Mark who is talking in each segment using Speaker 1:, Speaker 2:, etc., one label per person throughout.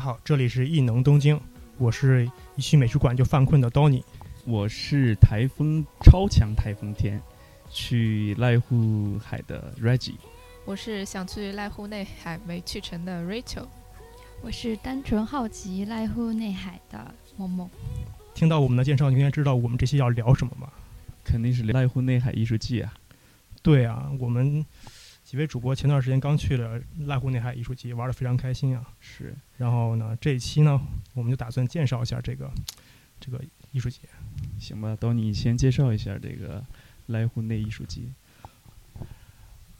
Speaker 1: 大家好，这里是艺能东京，我是一去美术馆就犯困的 Donny。
Speaker 2: 我是台风超强台风天去濑户海的 Reggie。
Speaker 3: 我是想去濑户内海没去成的 Rachel。
Speaker 4: 我是单纯好奇濑户内海的默默。
Speaker 1: 听到我们的介绍，你应该知道我们这期要聊什么吧？
Speaker 2: 肯定是濑户内海艺术季啊！
Speaker 1: 对啊，我们几位主播前段时间刚去了濑户内海艺术节，玩的非常开心啊。
Speaker 2: 是。
Speaker 1: 然后呢，这一期呢，我们就打算介绍一下这个这个艺术节。
Speaker 2: 行吧，等你先介绍一下这个濑户内艺术节。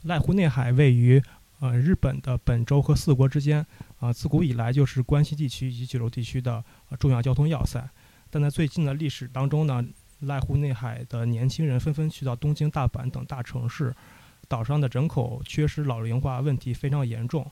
Speaker 1: 濑户内海位于呃日本的本州和四国之间啊，自古以来就是关西地区以及九州地区的重要交通要塞。但在最近的历史当中呢，濑户内海的年轻人纷纷去到东京、大阪等大城市，岛上的人口缺失、老龄化问题非常严重。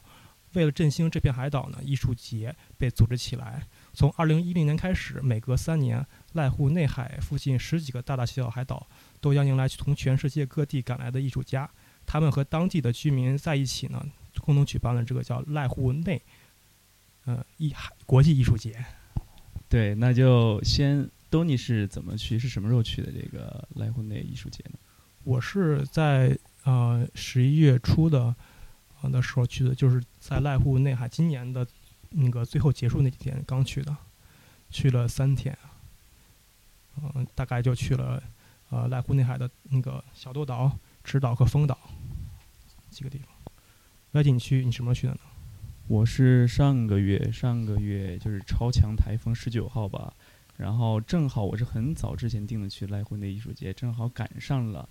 Speaker 1: 为了振兴这片海岛呢，艺术节被组织起来。从二零一零年开始，每隔三年，濑户内海附近十几个大大小小海岛都将迎来从全世界各地赶来的艺术家，他们和当地的居民在一起呢，共同举办了这个叫濑户内，呃，艺海国际艺术节。
Speaker 2: 对，那就先，东尼是怎么去？是什么时候去的这个濑户内艺术节呢？
Speaker 1: 我是在呃十一月初的啊的时候去的，就是在濑户内海今年的那个最后结束那几天刚去的，去了三天，嗯，大概就去了呃濑户内海的那个小豆岛、池岛和丰岛几个地方。外景区你什么时候去的呢？
Speaker 2: 我是上个月，上个月就是超强台风十九号吧，然后正好我是很早之前订的去濑户内艺术节，正好赶上了，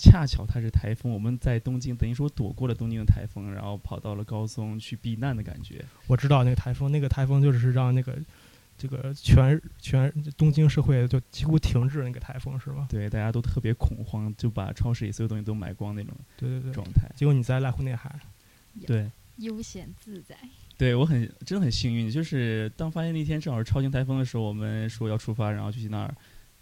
Speaker 2: 恰巧它是台风，我们在东京，等于说躲过了东京的台风，然后跑到了高松去避难的感觉。
Speaker 1: 我知道那个台风，那个台风就是让那个这个全全东京社会就几乎停滞那个台风是吧？
Speaker 2: 对，大家都特别恐慌，就把超市里所有东西都买光那种。
Speaker 1: 对对对。
Speaker 2: 状态。
Speaker 1: 结果你在濑户内海。
Speaker 2: 对。
Speaker 4: 悠闲自在，
Speaker 2: 对我很真的很幸运，就是当发现那天正好是超强台风的时候，我们说要出发，然后就去那儿。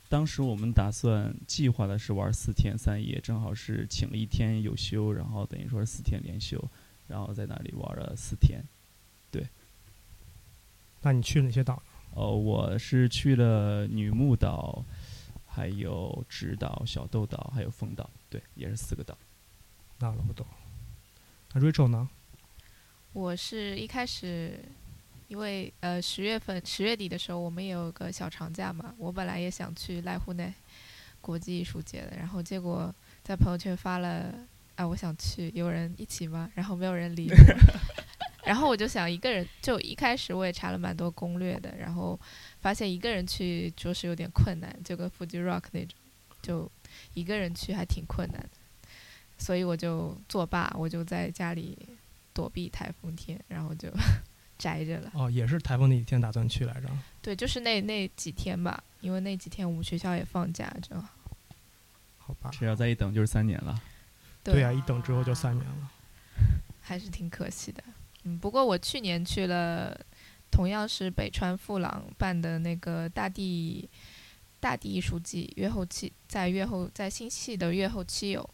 Speaker 2: 当时我们打算计划的是玩四天三夜，正好是请了一天有休，然后等于说是四天连休，然后在那里玩了四天。对。
Speaker 1: 那你去了哪些岛？
Speaker 2: 哦，我是去了女木岛，还有直岛、小豆岛，还有丰岛，对，也是四个岛。
Speaker 1: 那我不懂。那 Rachel 呢？
Speaker 3: 我是一开始，因为呃十月份十月底的时候，我们也有个小长假嘛。我本来也想去濑户内国际艺术节的，然后结果在朋友圈发了，啊我想去，有人一起吗？然后没有人理我。然后我就想一个人，就一开始我也查了蛮多攻略的，然后发现一个人去着实有点困难，就跟 Fuji Rock 那种，就一个人去还挺困难的。所以我就作罢，我就在家里。躲避台风天，然后就宅着了。
Speaker 1: 哦，也是台风那几天打算去来着。
Speaker 3: 对，就是那那几天吧，因为那几天我们学校也放假，正好。
Speaker 1: 好吧。
Speaker 2: 只要再一等就是三年了。
Speaker 3: 对
Speaker 1: 啊，一等之后就三年了。
Speaker 3: 还是挺可惜的。嗯，不过我去年去了，同样是北川富朗办的那个大地大地艺术季，月后期在月后在新系的月后期有。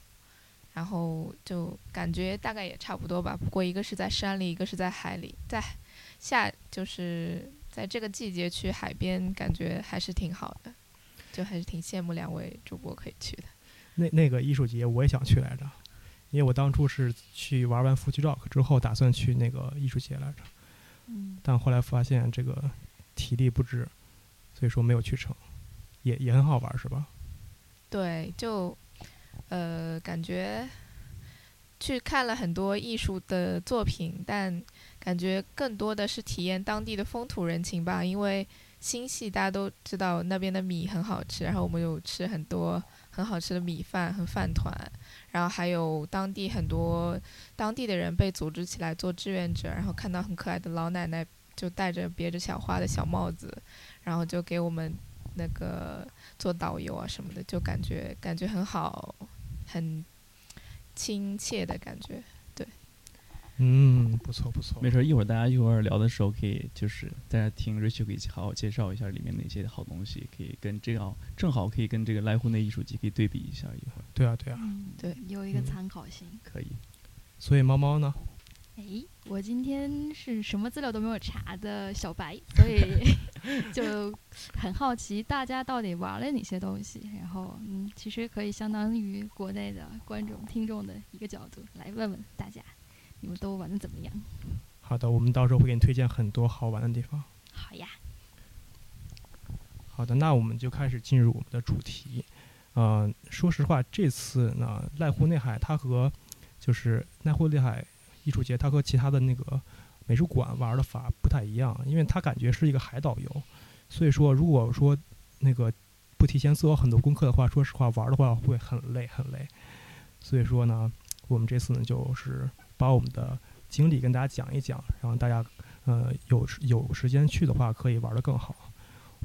Speaker 3: 然后就感觉大概也差不多吧，不过一个是在山里，一个是在海里，在夏就是在这个季节去海边，感觉还是挺好的，就还是挺羡慕两位主播可以去的。
Speaker 1: 那那个艺术节我也想去来着，因为我当初是去玩完 Fuji Rock 之后，打算去那个艺术节来着，
Speaker 4: 嗯，
Speaker 1: 但后来发现这个体力不支，所以说没有去成，也也很好玩是吧？
Speaker 3: 对，就。呃，感觉去看了很多艺术的作品，但感觉更多的是体验当地的风土人情吧。因为新系大家都知道那边的米很好吃，然后我们有吃很多很好吃的米饭和饭团，然后还有当地很多当地的人被组织起来做志愿者，然后看到很可爱的老奶奶就戴着别着小花的小帽子，然后就给我们那个做导游啊什么的，就感觉感觉很好。很亲切的感觉，对。
Speaker 1: 嗯，不错不错。
Speaker 2: 没事，一会儿大家一会儿聊的时候，可以就是大家听 Rachel 可以好好介绍一下里面哪些好东西，可以跟这个正好可以跟这个濑户内艺术集可以对比一下一会儿。
Speaker 1: 对啊对啊。
Speaker 4: 对，有一个参考性。
Speaker 2: 可以。
Speaker 1: 所以猫猫呢？
Speaker 4: 哎，我今天是什么资料都没有查的小白，所以 就很好奇大家到底玩了哪些东西。然后，嗯，其实可以相当于国内的观众、听众的一个角度来问问大家，你们都玩的怎么样？
Speaker 1: 好的，我们到时候会给你推荐很多好玩的地方。
Speaker 4: 好呀。
Speaker 1: 好的，那我们就开始进入我们的主题。呃，说实话，这次呢，濑户内海它和就是濑户内海艺术节，它和其他的那个美术馆玩的法不太一样，因为它感觉是一个海岛游，所以说如果说那个不提前做很多功课的话，说实话玩的话会很累很累。所以说呢，我们这次呢就是把我们的经历跟大家讲一讲，然后大家呃有有时间去的话可以玩的更好。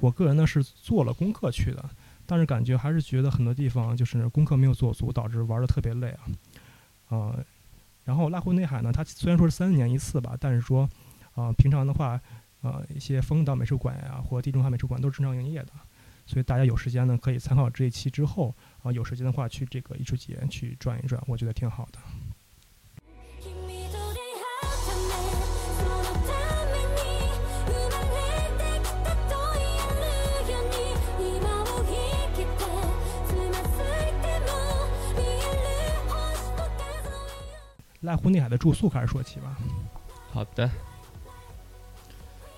Speaker 1: 我个人呢是做了功课去的，但是感觉还是觉得很多地方就是功课没有做足，导致玩的特别累啊。呃，然后濑户内海呢，它虽然说是三年一次吧，但是说啊，平常的话，呃，一些风岛美术馆呀或地中海美术馆都是正常营业的，所以大家有时间呢可以参考这一期之后啊，有时间的话去这个艺术节去转一转，我觉得挺好的。濑户内海的住宿开始说起吧。
Speaker 2: 好的，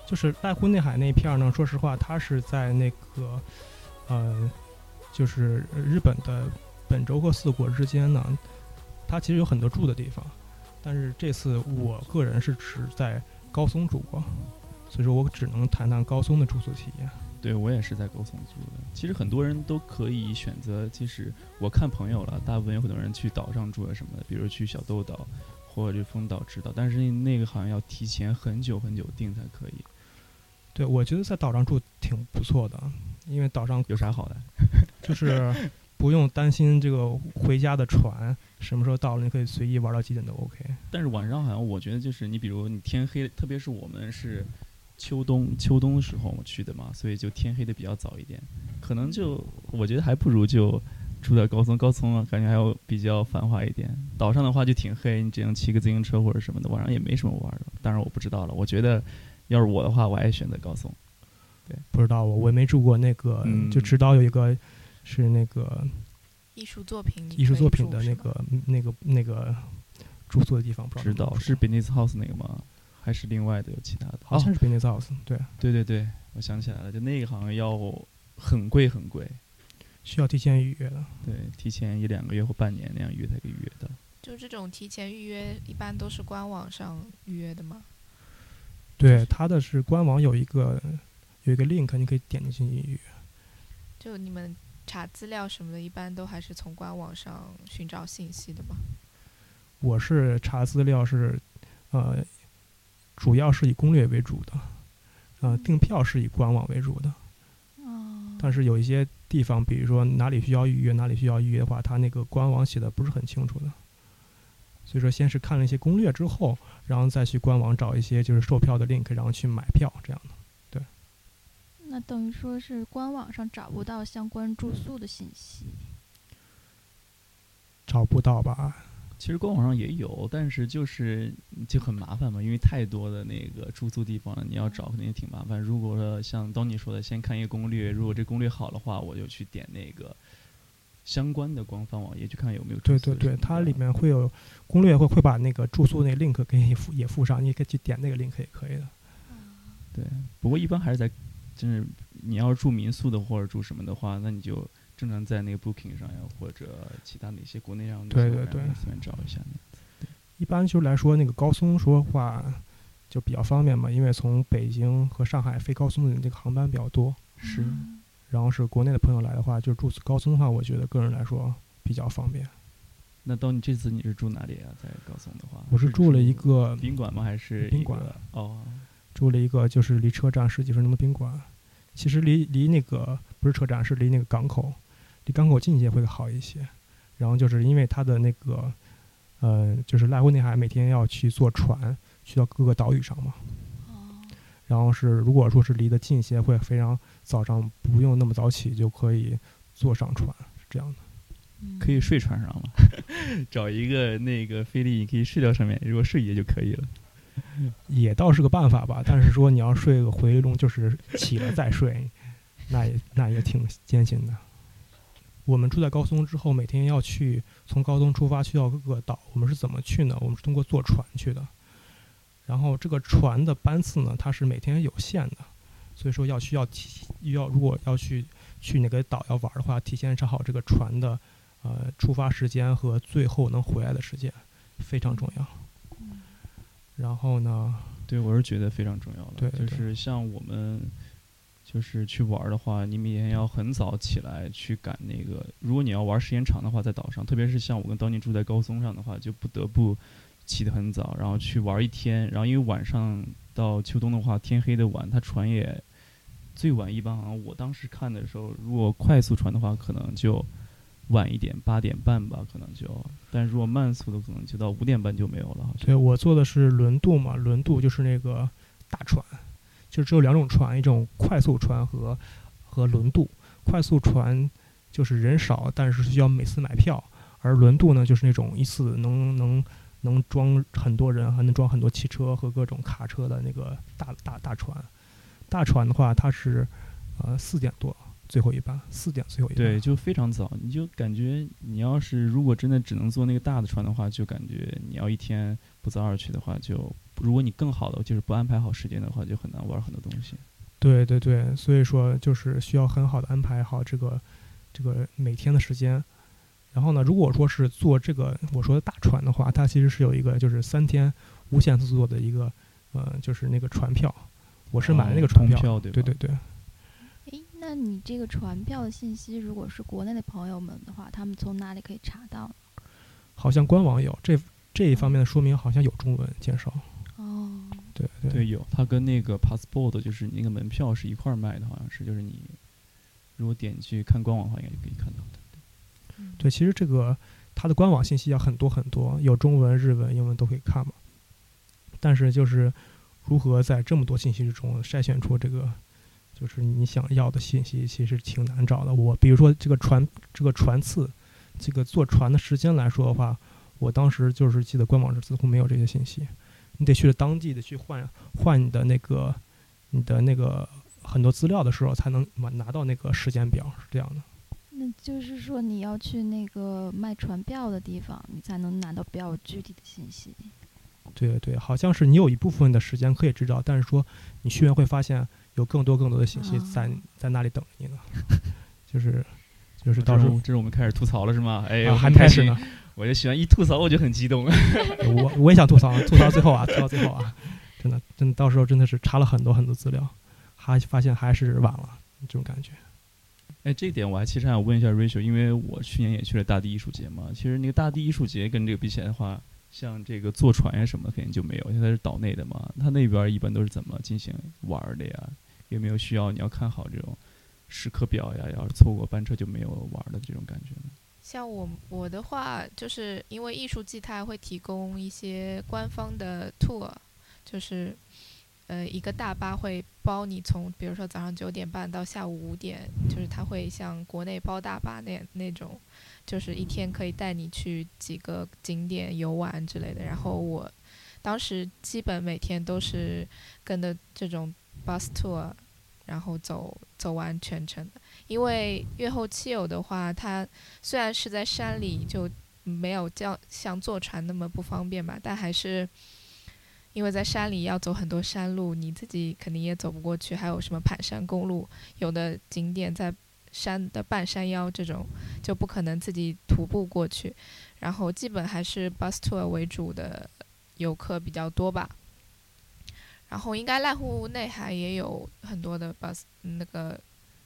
Speaker 1: 就是濑户内海那片儿呢，说实话，它是在那个，呃，就是日本的本州和四国之间呢，它其实有很多住的地方，但是这次我个人是只在高松住过，所以说我只能谈谈高松的住宿体验。
Speaker 2: 对我也是在高松住的。其实很多人都可以选择，其实我看朋友了，大部分有很多人去岛上住啊什么的，比如去小豆岛或者丰岛直岛，但是那个好像要提前很久很久订才可以。
Speaker 1: 对，我觉得在岛上住挺不错的，因为岛上
Speaker 2: 有啥好的？
Speaker 1: 就是不用担心这个回家的船什么时候到了，你可以随意玩到几点都 OK。
Speaker 2: 但是晚上好像我觉得就是你比如你天黑，特别是我们是。秋冬秋冬的时候我去的嘛，所以就天黑的比较早一点，可能就我觉得还不如就住在高松，高松啊感觉还要比较繁华一点。岛上的话就挺黑，你只能骑个自行车或者什么的，晚上也没什么玩的。当然我不知道了，我觉得要是我的话，我还选择高松。对，
Speaker 1: 不知道我我也没住过那个，就知道有一个是那个
Speaker 3: 艺术作品
Speaker 1: 艺术作品的那个那个那个住宿的地方，不
Speaker 2: 知道是 Beneath House 那个吗？还是另外的有其他的，
Speaker 1: 好像是 Beneath House，对，
Speaker 2: 对对对，我想起来了，就那个好像要很贵很贵，
Speaker 1: 需要提前预约的，
Speaker 2: 对，提前一两个月或半年那样约才可以约的。
Speaker 3: 就这种提前预约，一般都是官网上预约的吗？
Speaker 1: 对，它的是官网有一个有一个 link，你可以点进去预约。
Speaker 3: 就你们查资料什么的，一般都还是从官网上寻找信息的吗？
Speaker 1: 我是查资料是，呃。主要是以攻略为主的，呃，订票是以官网为主的。
Speaker 4: 哦。
Speaker 1: 但是有一些地方，比如说哪里需要预约，哪里需要预约的话，它那个官网写的不是很清楚的。所以说，先是看了一些攻略之后，然后再去官网找一些就是售票的 link，然后去买票这样的。对。
Speaker 4: 那等于说是官网上找不到相关住宿的信息。
Speaker 1: 找不到吧？
Speaker 2: 其实官网上也有，但是就是就很麻烦嘛，因为太多的那个住宿地方了，你要找肯定也挺麻烦。如果说像当你说的，先看一个攻略，如果这攻略好的话，我就去点那个相关的官方网页去看有没有。
Speaker 1: 对对对，它里面会有攻略，会会把那个住宿那 link 给你附也附上，你可以去点那个 link 也可以的。
Speaker 2: 对，不过一般还是在，就是你要住民宿的或者住什么的话，那你就。正常在那个 Booking 上呀，或者其他哪些国内上
Speaker 1: 对对对，
Speaker 2: 随便找一下。
Speaker 1: 一般就来说，那个高松说话就比较方便嘛，因为从北京和上海飞高松的那个航班比较多。
Speaker 2: 是。
Speaker 1: 然后是国内的朋友来的话，就住高松的话，我觉得个人来说比较方便。
Speaker 2: 那到你这次你是住哪里啊？在高松的话，
Speaker 1: 我是住了一个
Speaker 2: 宾馆吗？还是
Speaker 1: 宾馆？
Speaker 2: 哦，
Speaker 1: 住了一个就是离车站十几分钟的宾馆。其实离离那个不是车站，是离那个港口。离港口近一些会好一些，然后就是因为它的那个，呃，就是濑户内海每天要去坐船去到各个岛屿上嘛。然后是如果说是离得近一些，会非常早上不用那么早起就可以坐上船，是这样的。
Speaker 2: 可以睡船上了，找一个那个菲力，你可以睡到上面，如果睡也就可以了。
Speaker 1: 也倒是个办法吧。但是说你要睡个回笼，就是起了再睡，那也那也挺艰辛的。我们住在高松之后，每天要去从高松出发去到各个岛。我们是怎么去呢？我们是通过坐船去的。然后这个船的班次呢，它是每天有限的，所以说要需要提要如果要去去哪个岛要玩的话，提前查好这个船的呃出发时间和最后能回来的时间，非常重要。然后呢，
Speaker 2: 对我是觉得非常重要的，
Speaker 1: 对对
Speaker 2: 就是像我们就是去玩的话，你每天要很早起来去赶那个。如果你要玩时间长的话，在岛上，特别是像我跟当年住在高松上的话，就不得不起得很早，然后去玩一天。然后因为晚上到秋冬的话，天黑的晚，它船也最晚一般好像我当时看的时候，如果快速船的话，可能就晚一点，八点半吧，可能就。但如果慢速的，可能就到五点半就没有了。所
Speaker 1: 以我坐的是轮渡嘛，轮渡就是那个大船，就只有两种船，一种快速船和和轮渡。快速船就是人少，但是需要每次买票，而轮渡呢，就是那种一次能能能装很多人，还能装很多汽车和各种卡车的那个大大大船。大船的话，它是呃四点多最后一班，四点最后一班。
Speaker 2: 对，就非常早，你就感觉你要是如果真的只能坐那个大的船的话，就感觉你要一天不早点去的话，就如果你更好的就是不安排好时间的话，就很难玩很多东西。
Speaker 1: 对对对，所以说就是需要很好的安排好这个这个每天的时间。然后呢，如果说是坐这个我说的大船的话，它其实是有一个就是三天无限次坐的一个呃，就是那个船票。我是买的那个船
Speaker 2: 哦票对
Speaker 1: 对对对。
Speaker 4: 诶，那你这个船票的信息，如果是国内的朋友们的话，他们从哪里可以查到？
Speaker 1: 好像官网有这这一方面的说明，好像有中文介绍。
Speaker 4: 哦，
Speaker 1: 对对
Speaker 2: 对，有它跟那个 passport 就是你那个门票是一块儿卖的，好像是，就是你如果点去看官网的话，应该就可以看到的。
Speaker 4: 嗯
Speaker 1: 对，其实这个它的官网信息要很多很多，有中文、日文、英文都可以看嘛。但是就是如何在这么多信息之中筛选出这个就是你想要的信息，其实挺难找的。我比如说这个船这个船次，这个坐船的时间来说的话，我当时就是记得官网是似乎没有这些信息，你得去了当地的去换换你的那个你的那个很多资料的时候，才能拿拿到那个时间表，是这样的。
Speaker 4: 那就是说你要去那个卖船票的地方，你才能拿到比较具体的信息。
Speaker 1: 对对，好像是你有一部分的时间可以知道，但是说你去完会发现有更多更多的信息在、
Speaker 4: 哦
Speaker 1: 在那里等着你呢，就是就是到时候、
Speaker 2: 这是我们开始吐槽了是吗？哎，
Speaker 1: 还
Speaker 2: 开
Speaker 1: 始呢，
Speaker 2: 我就喜欢一吐槽我就很激动。
Speaker 1: 我我也想吐槽，吐槽最后啊，吐槽最后啊，真的真的到时候真的是查了很多很多资料，还发现还是晚了这种感觉。
Speaker 2: 哎，这一点我还其实想问一下 Rachel，因为我去年也去了大地艺术节嘛。其实那个大地艺术节跟这个比起来的话，像这个坐船呀什么的肯定就没有，因为它是岛内的嘛。它那边儿一般都是怎么进行玩儿的呀？有没有需要你要看好这种时刻表呀？要是错过班车就没有玩儿的这种感觉呢？
Speaker 3: 像我我的话，就是因为艺术季它还会提供一些官方的 tour，就是呃一个大巴会包你从比如说早上九点半到下午五点，就是它会像国内包大巴那那种，就是一天可以带你去几个景点游玩之类的。然后我当时基本每天都是跟的这种 bus tour，然后走走完全程的。因为越后妻有的话，它虽然是在山里，就没有叫像坐船那么不方便吧，但还是因为在山里要走很多山路，你自己肯定也走不过去。还有什么盘山公路，有的景点在山的半山腰，这种就不可能自己徒步过去。然后基本还是 bus tour 为主的游客比较多吧。然后应该濑户内海也有很多的 bus 那个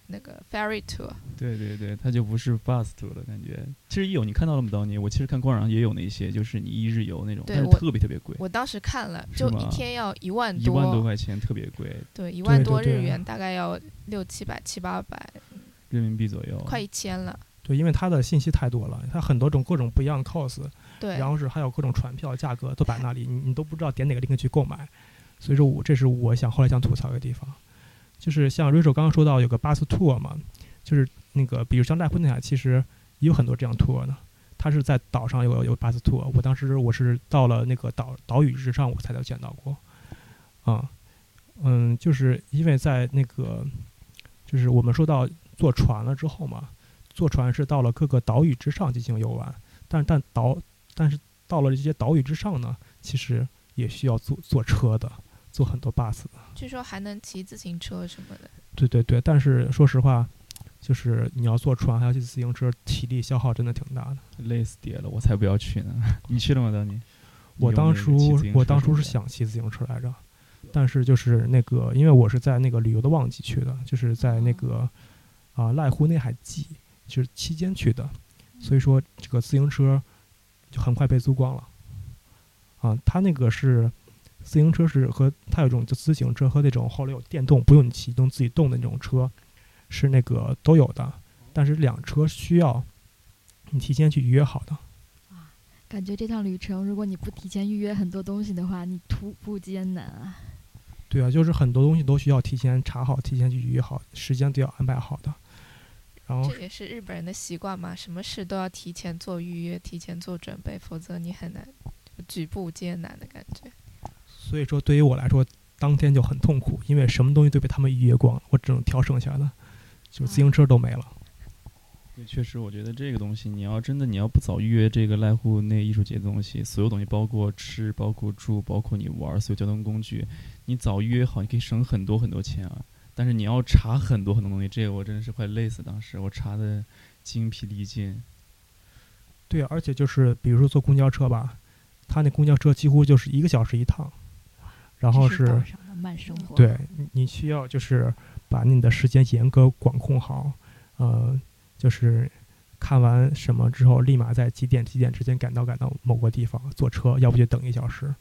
Speaker 3: 那个 ferry tour。
Speaker 2: 对对对，它就不是 bus tour 了，感觉。其实有你看到了吗？当年我其实看官网上也有那些，就是你一日游那种，但是特别特别贵，
Speaker 3: 我当时看了，就一天要一万多。
Speaker 2: 一万多块钱，特别贵，
Speaker 3: 对，一万
Speaker 1: 对对对。
Speaker 3: 多日元，大概要六七百、七八百，
Speaker 2: 人民币左右。
Speaker 3: 快一千了。
Speaker 1: 对，因为它的信息太多了，它很多种各种不一样的 cos，
Speaker 3: 对，
Speaker 1: 然后是还有各种船票价格都摆那里，你你都不知道点哪个 link 去购买，所以说我这是我想后来想吐槽的地方，就是像 Rachel 刚刚说到有个 bus tour 嘛，就是那个比如像濑户内海，其实也有很多这样 tour 的。它是在岛上有有 bus tour，我当时我是到了那个岛岛屿之上，我才有见到过。啊，嗯，就是因为在那个，就是我们说到坐船了之后嘛，坐船是到了各个岛屿之上进行游玩，但但岛但是到了这些岛屿之上呢，其实也需要坐坐车的，坐很多 bus。
Speaker 3: 据说还能骑自行车什么的。
Speaker 1: 对对对，但是说实话，就是你要坐船还要骑自行车，体力消耗真的挺大的。
Speaker 2: 累死爹了，我才不要去呢！你去了吗，当年？
Speaker 1: 我当初我当初是想骑自行车来着，但是就是那个，因为我是在那个旅游的旺季去的，就是在那个啊、濑户内海季就是期间去的，所以说这个自行车就很快被租光了。啊，它那个是自行车是和它有一种就自行车和那种后来有电动不用你启动自己动的那种车，是那个都有的，但是两车需要你提前去预约好的。
Speaker 4: 感觉这趟旅程，如果你不提前预约很多东西的话，你徒步艰难啊。
Speaker 1: 对啊，就是很多东西都需要提前查好，提前去预约好，时间都要安排好的。然后
Speaker 3: 这也是日本人的习惯嘛，什么事都要提前做预约，提前做准备，否则你很难就举步艰难的感觉。
Speaker 1: 所以说，对于我来说，当天就很痛苦，因为什么东西都被他们预约光了，我只能挑剩下的，就是自行车都没了。
Speaker 2: 对，确实，我觉得这个东西，你要真的你要不早预约这个濑户内艺术节的东西，所有东西包括吃、包括住、包括你玩儿所有交通工具，你早预约好，你可以省很多很多钱啊。但是你要查很多很多东西，这个我真的是快累死。当时我查的精疲力尽。
Speaker 1: 对啊，而且就是比如说坐公交车吧，他那公交车几乎就是一个小时一趟，然后是。对你你需要就是把你的时间严格管控好，呃，就是看完什么之后，立马在几点几点之间赶到赶到某个地方坐车，要不就等一小时。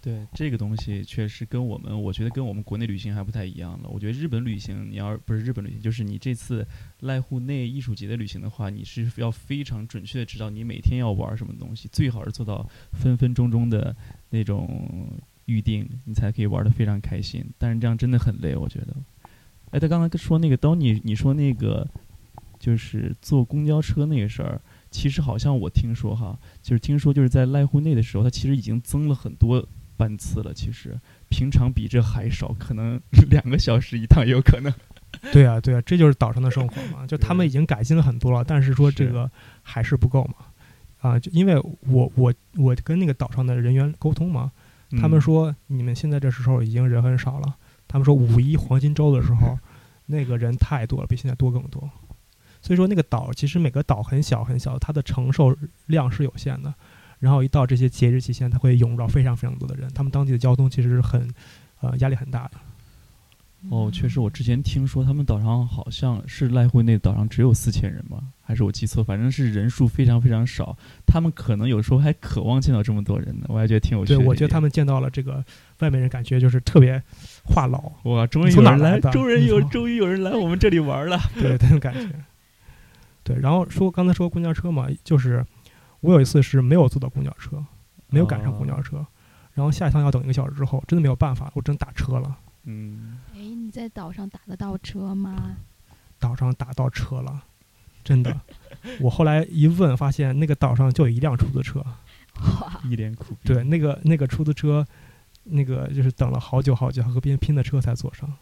Speaker 2: 对这个东西，确实跟我们，我觉得跟我们国内旅行还不太一样了。我觉得日本旅行，你要不是日本旅行，就是你这次濑户内艺术节的旅行的话，你是要非常准确的知道你每天要玩什么东西，最好是做到分分钟钟的那种预定，你才可以玩的非常开心。但是这样真的很累，我觉得。哎，他刚才说那个 Donny，你说那个就是坐公交车那个事儿，其实好像我听说哈，就是听说就是在濑户内的时候，它其实已经增了很多班次了。其实平常比这还少，可能 两个小时一趟也有可能。
Speaker 1: 对啊，对啊，这就是岛上的生活嘛。就他们已经改进了很多了，但是说这个还是不够嘛。啊，就因为我我我跟那个岛上的人员沟通嘛，他们
Speaker 2: 嗯
Speaker 1: 说你们现在这时候已经人很少了。他们说五一黄金周的时候，那个人太多了，比现在多更多。所以说那个岛其实每个岛很小很小，它的承受量是有限的。然后一到这些节日期间，它会涌入到非常非常多的人，他们当地的交通其实是很呃压力很大的。
Speaker 2: 哦，确实，我之前听说他们岛上好像是濑户内岛上只有四千人吧，还是我记错？反正是人数非常非常少。他们可能有时候还渴望见到这么多人呢，我还觉得挺有趣
Speaker 1: 对。我觉得他们见到了这个外面人，感觉就是特别话痨，
Speaker 2: 哇，终于有人来，终于有 终于有人来我们这里玩了。
Speaker 1: 对那种感觉。对，然后说刚才说公交车嘛，就是我有一次是没有坐到公交车，没有赶上公交车，然后下一趟要等一个小时之后，真的没有办法，我真打车了，
Speaker 2: 嗯，
Speaker 4: 哎，你在岛上打得到车吗？
Speaker 1: 岛上打到车了，真的。我后来一问，发现那个岛上就有一辆出租车，
Speaker 4: 哇，
Speaker 2: 一脸苦逼。
Speaker 1: 对，那个那个出租车，那个就是等了好久好久，和别人拼的车才坐上，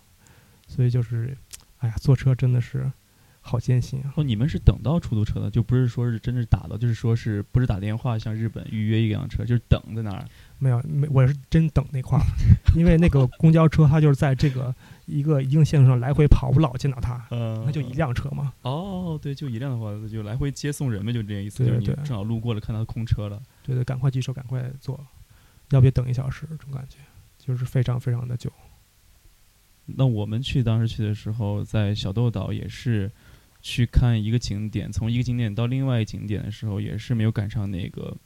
Speaker 1: 所以就是，哎呀，坐车真的是好艰辛啊。
Speaker 2: 哦，你们是等到出租车的，就不是说是真是打的，就是说是不是打电话像日本预约一辆车，就是等在那儿。
Speaker 1: 没有，没，我是真等那块儿，因为那个公交车它就是在这个一个一定线路上来回跑，我老见到他，
Speaker 2: 嗯
Speaker 1: 那就一。辆车嘛。
Speaker 2: 哦，对，就一辆的话，就来回接送人呗，就这个意思。
Speaker 1: 对
Speaker 2: 就是你
Speaker 1: 对
Speaker 2: 正好路过了，看到空车了。
Speaker 1: 对对，赶快举手，赶快坐，要不也等一小时，这种感觉就是非常非常的久。
Speaker 2: 那我们去当时去的时候，在小豆岛也是去看一个景点，从一个景点到另外一个景点的时候，也是没有赶上那个，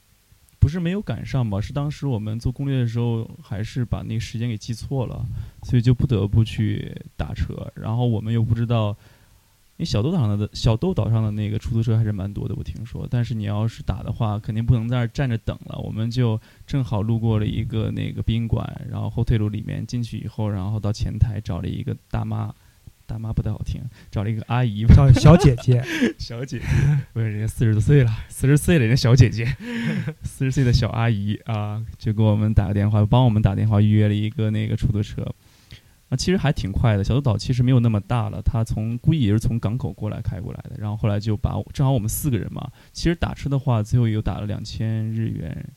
Speaker 2: 不是没有赶上吧？是当时我们做攻略的时候，还是把那个时间给记错了，所以就不得不去打车。然后我们又不知道，因为小豆岛上的小豆岛上的那个出租车还是蛮多的，我听说。但是你要是打的话，肯定不能在那儿站着等了。我们就正好路过了一个那个宾馆，然后后退路里面进去以后，然后到前台找了一个大妈，大妈不太好听，找了一个阿姨找，
Speaker 1: 小小姐姐，
Speaker 2: 小姐姐，不是人家四十多岁了，四十岁了，人家小姐姐，四十岁的小阿姨啊，就给我们打个电话，帮我们打电话预约了一个那个出租车。啊，其实还挺快的。小豆岛其实没有那么大了，他从估计也是从港口过来开过来的。然后后来就把我正好我们四个人嘛，其实打车的话，最后又打了两千日元，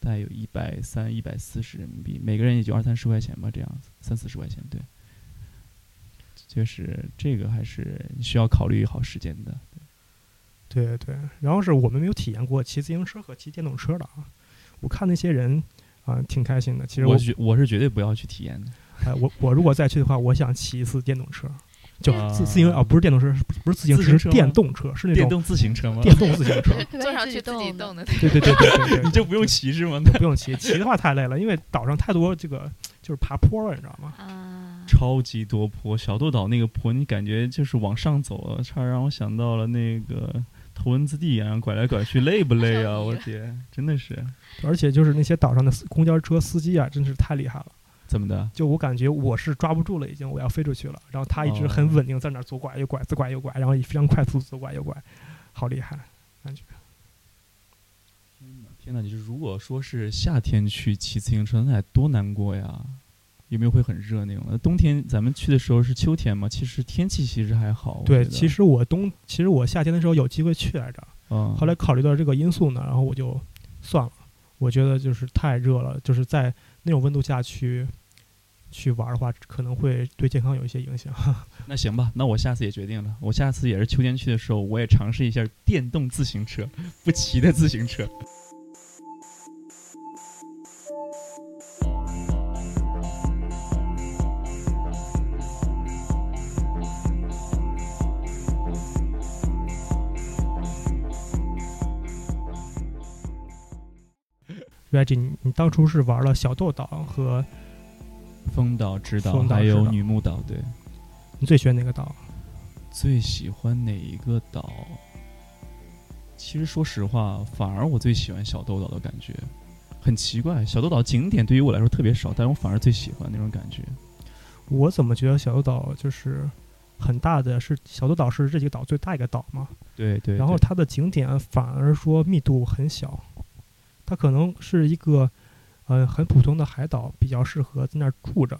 Speaker 2: 大概有一百三、一百四十人民币，每个人也就二三十块钱吧，这样子，三四十块钱，对。确实，这个还是需要考虑好时间的。
Speaker 1: 对对。然后是我们没有体验过骑自行车和骑电动车的啊。我看那些人啊，挺开心的。其实
Speaker 2: 我绝我是绝对不要去体验的。
Speaker 1: 哎，我我如果再去的话，我想骑一次电动车，就
Speaker 2: 啊
Speaker 1: 自自行啊，不是电动车，不是自行车，电动车，是那种
Speaker 2: 电动自行车吗？
Speaker 1: 电动自行车。
Speaker 3: 坐上去自己
Speaker 4: 动
Speaker 3: 动的。
Speaker 1: 对对对对对对，
Speaker 2: 你就不用骑是吗？
Speaker 1: 不用骑，骑的话太累了，因为岛上太多这个就是爬坡了，你知道吗？
Speaker 4: 啊，
Speaker 2: 超级多坡，小豆岛那个坡，你感觉就是往上走，差点让我想到了那个头文字 D 一样，拐来拐去，累不累啊？我的天，真的是
Speaker 1: 而且就是那些岛上的公交车司机啊，真是太厉害了。
Speaker 2: 怎么的？
Speaker 1: 就我感觉我是抓不住了，已经我要飞出去了。然后他一直很
Speaker 2: 哦
Speaker 1: 稳定在那左拐右拐，左拐右拐，然后非常快速左拐右拐，好厉害。感觉
Speaker 2: 天哪！就是如果说是夏天去骑自行车，那得多难过呀！有没有会很热那种的？冬天咱们去的时候是秋天嘛，其实天气其实还好。
Speaker 1: 对，其实我冬，其实我夏天的时候有机会去来着，
Speaker 2: 嗯，
Speaker 1: 后来考虑到这个因素呢，然后我就算了。我觉得就是太热了，就是在那种温度下去去玩的话，可能会对健康有一些影响。
Speaker 2: 那行吧，那我下次也决定了，我下次也是秋天去的时候，我也尝试一下电动自行车，不骑的自行车。
Speaker 1: Reggie，你你当初是玩了小豆岛和
Speaker 2: 风岛、直岛还有女木岛，对，
Speaker 1: 你最喜欢哪个岛？
Speaker 2: 最喜欢哪一个岛？其实说实话，反而我最喜欢小豆岛的感觉。很奇怪，小豆岛景点对于我来说特别少，但我反而最喜欢那种感觉。
Speaker 1: 我怎么觉得小豆岛就是很大的是小豆岛是这几个岛最大一个岛嘛？
Speaker 2: 对对对
Speaker 1: 然后它的景点反而说密度很小，它可能是一个呃很普通的海岛，比较适合在那儿住着，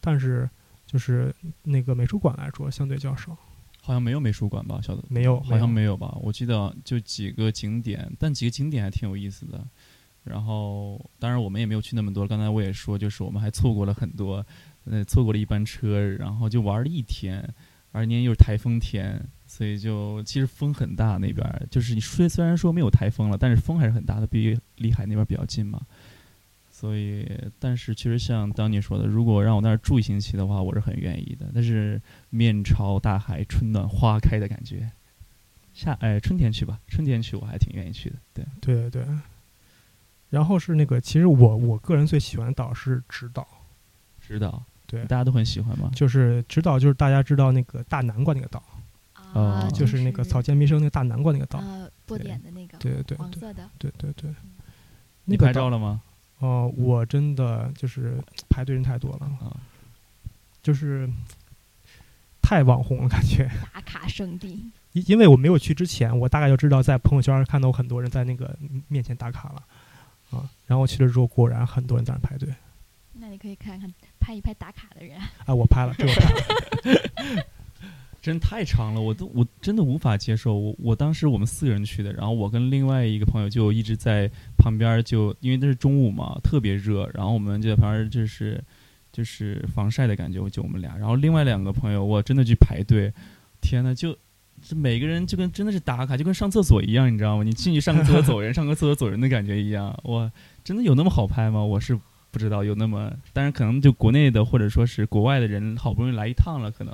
Speaker 1: 但是就是那个美术馆来说相对较少，
Speaker 2: 好像没有美术馆吧？小的
Speaker 1: 没有
Speaker 2: 好像
Speaker 1: 没
Speaker 2: 没有吧？我记得就几个景点，但几个景点还挺有意思的。然后，当然我们也没有去那么多。刚才我也说，就是我们还错过了很多，呃，错过了一班车，然后就玩了一天，而年又是台风天，所以就其实风很大那边。就是你虽虽然说没有台风了，但是风还是很大的，比离海那边比较近嘛。所以，但是其实像当你说的，如果让我那儿住一星期的话，我是很愿意的。但是面朝大海，春暖花开的感觉。夏哎，春天去吧，春天去我还挺愿意去的。对，
Speaker 1: 对对对。然后是那个，其实我我个人最喜欢的岛是直岛，
Speaker 2: 知道，
Speaker 1: 对
Speaker 2: 大家都很喜欢嘛？
Speaker 1: 就是直岛，就是大家知道那个大南瓜那个岛，
Speaker 2: 哦
Speaker 4: 啊，
Speaker 1: 就是那个草间弥生那个大南瓜那个岛，
Speaker 4: 呃，波
Speaker 1: 对
Speaker 4: 点的那个，
Speaker 1: 对对对
Speaker 4: 黄色的，
Speaker 1: 对对对。
Speaker 2: 你拍照了吗？
Speaker 1: 哦、我真的就是排队人太多了，
Speaker 2: 啊，
Speaker 1: 就是太网红了，感觉。
Speaker 4: 打卡圣地。
Speaker 1: 因因为我没有去之前，我大概就知道在朋友圈看到很多人在那个面前打卡了，啊，然后去了之后，果然很多人在那排队。
Speaker 4: 那你可以看看拍一拍打卡的人，
Speaker 1: 啊，我拍了，这我拍了。
Speaker 2: 真太长了，我都我真的无法接受。我我当时我们四个人去的，然后我跟另外一个朋友就一直在旁边儿就，因为那是中午嘛，特别热，然后我们就在旁边就是就是防晒的感觉，就我们俩。然后另外两个朋友，我真的去排队，天呐，就这每个人就跟真的是打卡，就跟上厕所一样，你知道吗？你进去上个厕所走人，上个厕所走人的感觉一样。哇，真的有那么好拍吗？我是不知道有那么，当然可能就国内的或者说是国外的人好不容易来一趟了，可能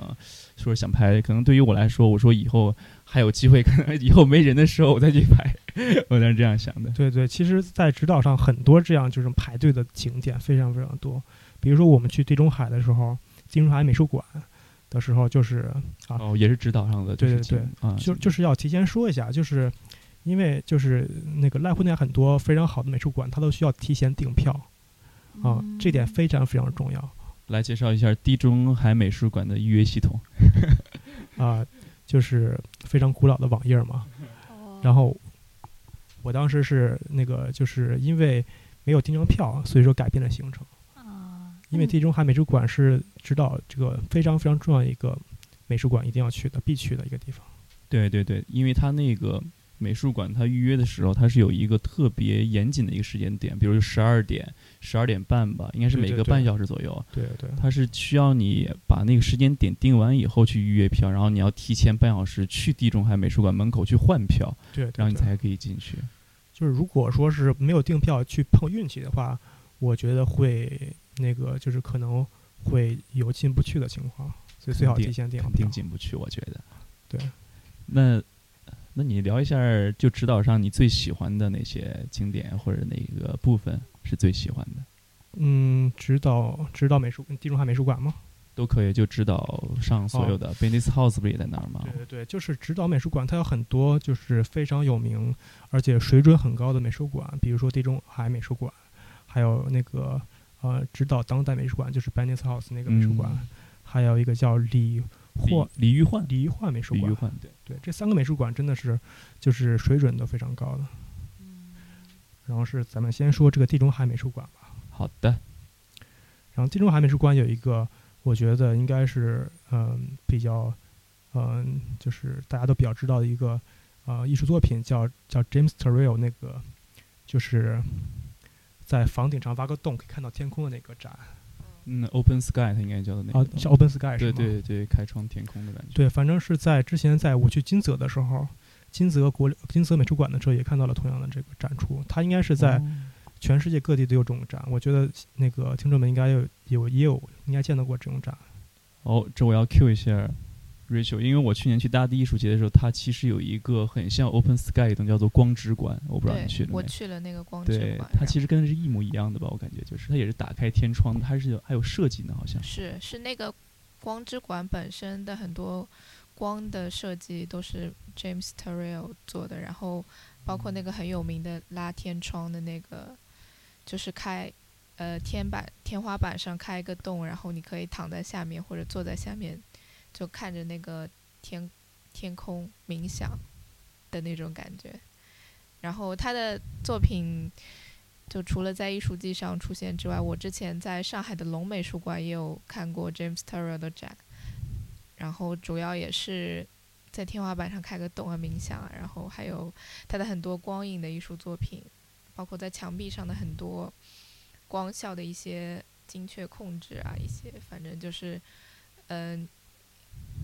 Speaker 2: 说是想拍，可能对于我来说，我说以后还有机会，可能以后没人的时候我再去拍，我当时这样想的。
Speaker 1: 对对，其实，在直岛上很多这样就是排队的景点非常非常多。比如说我们去地中海的时候，地中海美术馆的时候，就是啊，
Speaker 2: 哦，也是指导上的，
Speaker 1: 对对
Speaker 2: 就是景啊，
Speaker 1: 就就是要提前说一下，就是因为就是那个濑户内很多非常好的美术馆，它都需要提前订票啊，这点非常非常重要。
Speaker 2: 来介绍一下地中海美术馆的预约系统。
Speaker 1: 啊、就是非常古老的网页嘛。
Speaker 4: 哦
Speaker 1: 然后我当时是那个，就是因为没有订成票，所以说改变了行程。
Speaker 4: 啊，
Speaker 1: 因为地中海美术馆是知道这个非常非常重要一个美术馆，一定要去的、必去的一个地方。
Speaker 2: 对对对，因为它那个美术馆，它预约的时候，它是有一个特别严谨的一个时间点，比如十二点、十二点半吧，应该是每个半小时左右。
Speaker 1: 对对
Speaker 2: 它是需要你把那个时间点定完以后去预约票，然后你要提前半小时去地中海美术馆门口去换票，
Speaker 1: 对对对
Speaker 2: 然后你才可以进去。
Speaker 1: 就是如果说是没有订票去碰运气的话，我觉得会那个就是可能会有进不去的情况，所以最好提前订好
Speaker 2: 肯定。进不去，我觉得。
Speaker 1: 对，
Speaker 2: 那那你聊一下，就指导上你最喜欢的那些景点或者哪个部分是最喜欢的，
Speaker 1: 嗯，指导指导美术地中海美术馆吗？
Speaker 2: 都可以。就指导上所有的 Bennis House 不也在那儿吗？
Speaker 1: 对对对，就是指导美术馆，它有很多就是非常有名而且水准很高的美术馆，比如说地中海美术馆，还有那个呃指导当代美术馆，就是 Bennis House 那个美术馆，
Speaker 2: 嗯
Speaker 1: 还有一个叫李霍
Speaker 2: 李李玉焕，
Speaker 1: 李玉焕美术馆。
Speaker 2: 李玉焕，对。
Speaker 1: 对，这三个美术馆真的是就是水准都非常高的。然后是咱们先说这个地中海美术馆吧。
Speaker 2: 好的，
Speaker 1: 然后地中海美术馆有一个，我觉得应该是嗯、比较嗯、就是大家都比较知道的一个呃艺术作品，叫叫 James Turrell 那个，就是在房顶上挖个洞可以看到天空的那个展
Speaker 2: 嗯，Open Sky 它应该叫的那个，，
Speaker 1: 啊叫 Open Sky 是
Speaker 2: 对
Speaker 1: 吗？
Speaker 2: 对对对，开窗天空的感觉。
Speaker 1: 对，反正是在之前在我去金泽的时候，金泽国金泽美术馆的时候也看到了同样的这个展出，它应该是在。
Speaker 2: 哦
Speaker 1: 全世界各地都有这种展，我觉得那个听众们应该有有也有应该见到过这种展。
Speaker 2: 哦，这我要 Q 一下 Rachel，因为我去年去大地艺术节的时候，它其实有一个很像 Open Sky 的东西，叫做光之馆，我不知道你去了，没。
Speaker 3: 我去了那个光之
Speaker 2: 对
Speaker 3: 馆，，
Speaker 2: 它其实跟是一模一样的吧？我感觉就是它也是打开天窗，它是有还有设计呢，好像。
Speaker 3: 是是那个光之馆本身的很多光的设计都是 James Terrell 做的，然后包括那个很有名的拉天窗的那个，就是开呃天板天花板上开一个洞，然后你可以躺在下面或者坐在下面，就看着那个天天空冥想的那种感觉。然后他的作品就除了在艺术季上出现之外，我之前在上海的龙美术馆也有看过 James Turrell 的展，然后主要也是在天花板上开个洞啊冥想啊，然后还有他的很多光影的艺术作品，包括在墙壁上的很多光效的一些精确控制啊，一些反正就是嗯、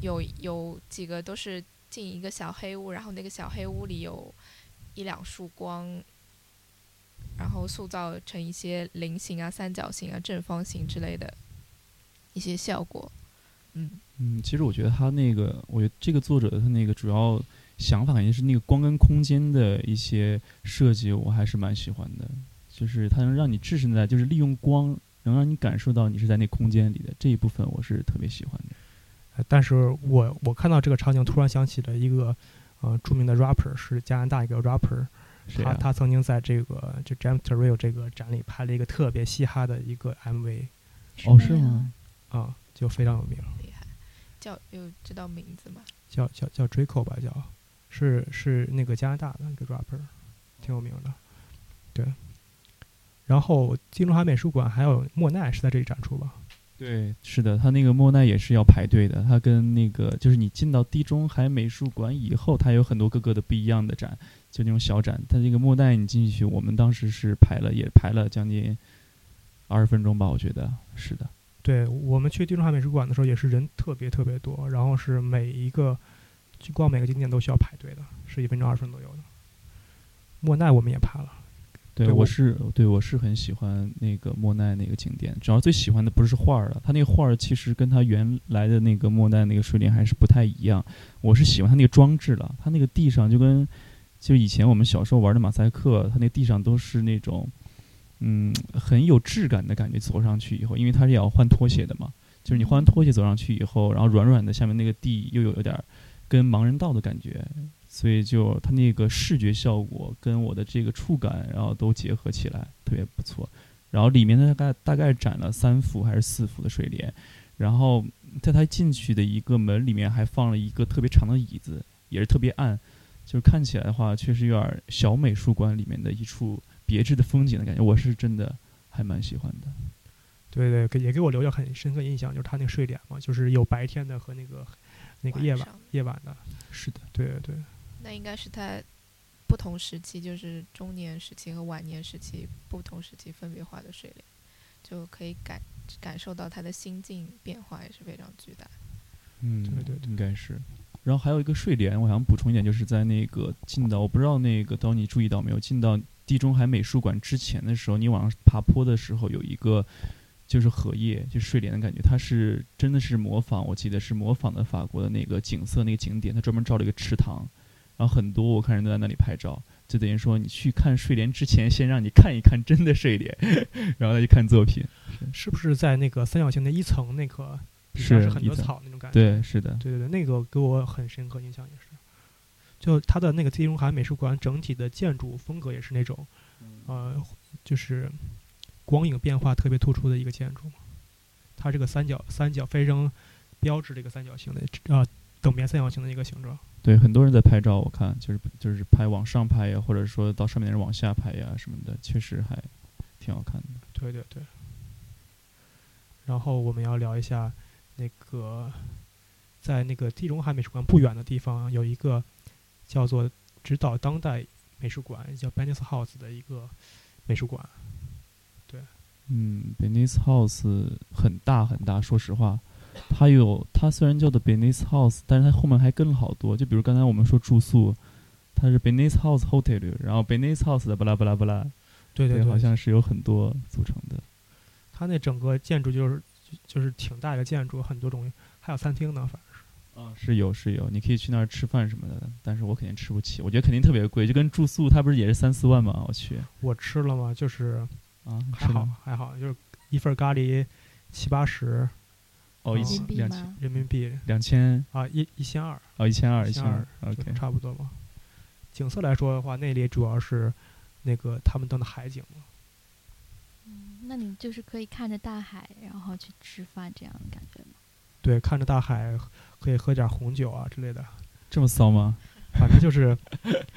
Speaker 3: 有有几个都是进一个小黑屋，然后那个小黑屋里有一两束光，然后塑造成一些菱形啊、三角形啊、正方形之类的一些效果。嗯，
Speaker 2: 嗯，其实我觉得他那个，我觉得这个作者他那个主要想法，肯定是那个光跟空间的一些设计，我还是蛮喜欢的。就是它能让你置身在，就是利用光，能让你感受到你是在那空间里的这一部分，我是特别喜欢的。
Speaker 1: 呃但是我我看到这个场景，突然想起了一个呃著名的 rapper，是加拿大一个 rapper，他？他曾经在这个就 James Turrell 这个展里拍了一个特别嘻哈的一个 MV
Speaker 2: 哦，是吗？
Speaker 1: 啊，就非常有名，
Speaker 3: 厉害，叫有知道名字吗？
Speaker 1: 叫叫叫 Draco 吧，叫是是那个加拿大的一个 rapper，挺有名的，对。然后金中海美术馆还有莫奈是在这里展出吧？
Speaker 2: 对，是的，他那个莫奈也是要排队的。他跟那个就是你进到地中海美术馆以后，它有很多各个的不一样的展，就那种小展。他那个莫奈你进去，我们当时是排了，也排了将近二十分钟吧，我觉得是的。
Speaker 1: 对我们去地中海美术馆的时候，也是人特别特别多，然后是每一个去逛每个景点都需要排队的，十几分钟、二十分钟左右的。莫奈我们也排了，
Speaker 2: 对，
Speaker 1: 我
Speaker 2: 我是对我是很喜欢那个莫奈那个景点，主要最喜欢的不是画儿了，他那个画儿其实跟他原来的那个莫奈那个睡莲还是不太一样。我是喜欢他那个装置了，他那个地上就跟就以前我们小时候玩的马赛克，他那地上都是那种嗯很有质感的感觉。走上去以后，因为他是要换拖鞋的嘛，就是你换完拖鞋走上去以后，然后软软的下面那个地又有有点儿跟盲人道的感觉，所以就它那个视觉效果跟我的这个触感，然后都结合起来，特别不错。然后里面大概大概展了三幅还是四幅的睡莲，然后在它进去的一个门里面还放了一个特别长的椅子，也是特别暗，就是看起来的话，确实有点小美术馆里面的一处别致的风景的感觉。我是真的还蛮喜欢的。
Speaker 1: 对对，给也给我留下很深刻印象，就是它那个睡莲嘛，就是有白天的和那个 那个夜晚
Speaker 3: 晚
Speaker 1: 夜晚的。
Speaker 2: 是的，
Speaker 1: 对对对，
Speaker 3: 那应该是他不同时期，就是中年时期和晚年时期不同时期分别画的睡莲，就可以感感受到他的心境变化也是非常巨大。
Speaker 2: 嗯，
Speaker 1: 对对对
Speaker 2: 应该是。然后还有一个睡莲，我想补充一点，就是在那个进到，我不知道那个当你注意到没有，进到地中海美术馆之前的时候，你往上爬坡的时候，有一个就是荷叶，就睡莲的感觉，它是真的是模仿，我记得是模仿的法国的那个景色那个景点，它专门造了一个池塘，然后很多我看人都在那里拍照，就等于说你去看睡莲之前，先让你看一看真的睡莲，然后再去看作品。
Speaker 1: 是不是在那个三角形的一层那个底下
Speaker 2: 是
Speaker 1: 是很多草那种感觉？
Speaker 2: 对，是的，
Speaker 1: 对对对，那个给我很深刻印象也是。就它的那个地中海美术馆整体的建筑风格也是那种，呃，就是光影变化特别突出的一个建筑嘛。它这个三角三角非常标志的一个三角形的呃等边三角形的一个形状。
Speaker 2: 对，很多人在拍照，我看就是就是拍往上拍呀，或者说到上面的人往下拍呀什么的，确实还挺好看的。
Speaker 1: 对对对。然后我们要聊一下那个，在那个地中海美术馆不远的地方有一个叫做指导当代美术馆，叫 Bennis House 的一个美术馆。
Speaker 2: 对嗯 b e n e s House 很大很大，说实话，它有它虽然叫做 b e n e s House，但是它后面还跟了好多，就比如刚才我们说住宿，它是 b e n e s House Hotel，然后 b e n e s House 的巴拉巴拉巴拉，对，
Speaker 1: 对对，
Speaker 2: 好像是有很多组成的。
Speaker 1: 它那整个建筑就是就是挺大一个建筑，很多种，还有餐厅呢，反正是。
Speaker 2: 啊，是有是有，你可以去那儿吃饭什么的，但是我肯定吃不起，我觉得肯定特别贵，就跟住宿它不是也是三四万吗？我去
Speaker 1: 我吃了吗？就是
Speaker 2: 啊，
Speaker 1: 还好还好，就是一份咖喱七八十
Speaker 2: 哦，一千两千？
Speaker 1: 人民币
Speaker 2: 两千
Speaker 1: 啊，一一千二，
Speaker 2: 哦，一千二一
Speaker 1: 一千
Speaker 2: 千二，OK，
Speaker 1: 差不多吧。景色来说的话，那里主要是那个他们当的海景嘛。
Speaker 4: 嗯，那你就是可以看着大海，然后去吃饭这样的感觉吗？
Speaker 1: 对，看着大海，可以喝点红酒啊之类的，
Speaker 2: 这么骚吗？
Speaker 1: 反正就是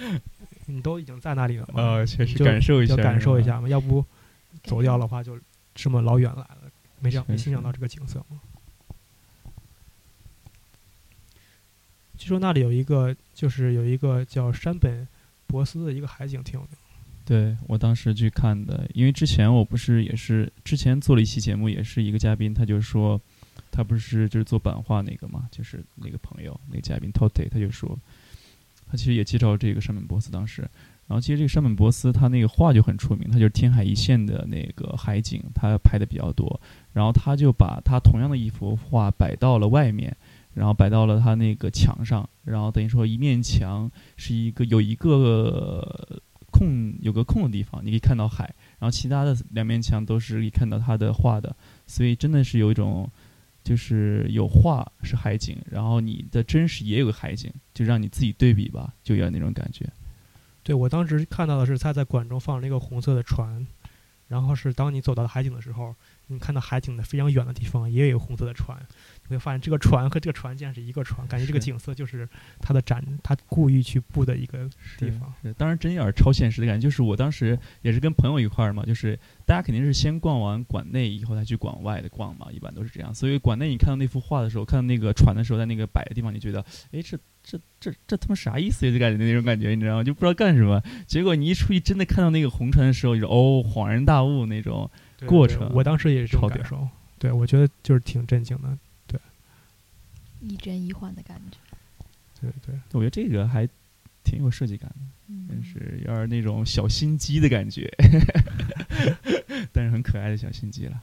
Speaker 1: 你都已经在那里了嘛，
Speaker 2: 呃，确实
Speaker 1: 就
Speaker 2: 感受一下，
Speaker 1: 要感受一下嘛，要不走掉的话就这么老远来了，没想没欣赏到这个景色嘛。据说那里有一个，就是有一个叫山本博斯的一个海景挺有名。
Speaker 2: 对我当时去看的，因为之前我不是也是之前做了一期节目，也是一个嘉宾，他就说他不是就是做版画那个嘛，就是那个朋友那个嘉宾 Tote，他就说他其实也介绍这个山本博斯当时，然后其实这个山本博斯他那个画就很出名，他就是天海一线的那个海景，他拍的比较多，然后他就把他同样的一幅画摆到了外面。然后摆到了他那个墙上，然后等于说一面墙是一个有一个空有个空的地方，你可以看到海，然后其他的两面墙都是可以看到他的画的，所以真的是有一种，就是有画是海景，然后你的真实也有个海景，就让你自己对比吧，就有那种感觉。
Speaker 1: 对我当时看到的是他在馆中放了一个红色的船，然后是当你走到海景的时候，你看到海景的非常远的地方也有红色的船，你会发现这个船和这个船竟然是一个船，感觉这个景色就是他的展，他故意去布的一个地方。
Speaker 2: 是，当然真有点超现实的感觉。就是我当时也是跟朋友一块儿嘛，就是大家肯定是先逛完馆内以后再去馆外的逛嘛，一般都是这样。所以馆内你看到那幅画的时候，看到那个船的时候，在那个摆的地方，你觉得，哎，这这这这他妈啥意思呀？就感觉那种感觉，你知道吗？就不知道干什么。结果你一出去真的看到那个红船的时候，你说哦，恍然大悟那种。
Speaker 1: 对对
Speaker 2: 过程
Speaker 1: 我当时也是这种
Speaker 2: 超
Speaker 1: 感受。对，我觉得就是挺震惊的。
Speaker 4: 一真一幻的感觉。
Speaker 1: 对对，
Speaker 2: 我觉得这个还挺有设计感的，但
Speaker 4: 嗯，
Speaker 2: 是有点那种小心机的感觉，但是很可爱的小心机了。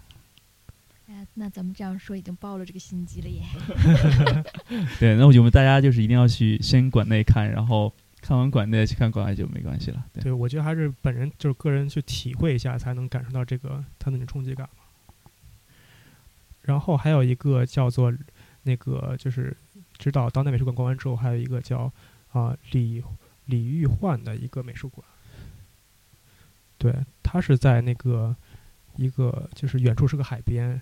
Speaker 4: 哎，那咱们这样说已经暴露这个心机了耶。
Speaker 2: 对，那我觉得大家就是一定要去先馆内看，然后看完馆内去看馆外就没关系了。对，
Speaker 1: 对我觉得还是本人就是个人去体会一下，才能感受到这个它的那种冲击感嘛。然后还有一个叫做那个就是指导当代美术馆逛完之后，还有一个叫啊、李李玉焕的一个美术馆。对，它是在那个一个就是远处是个海边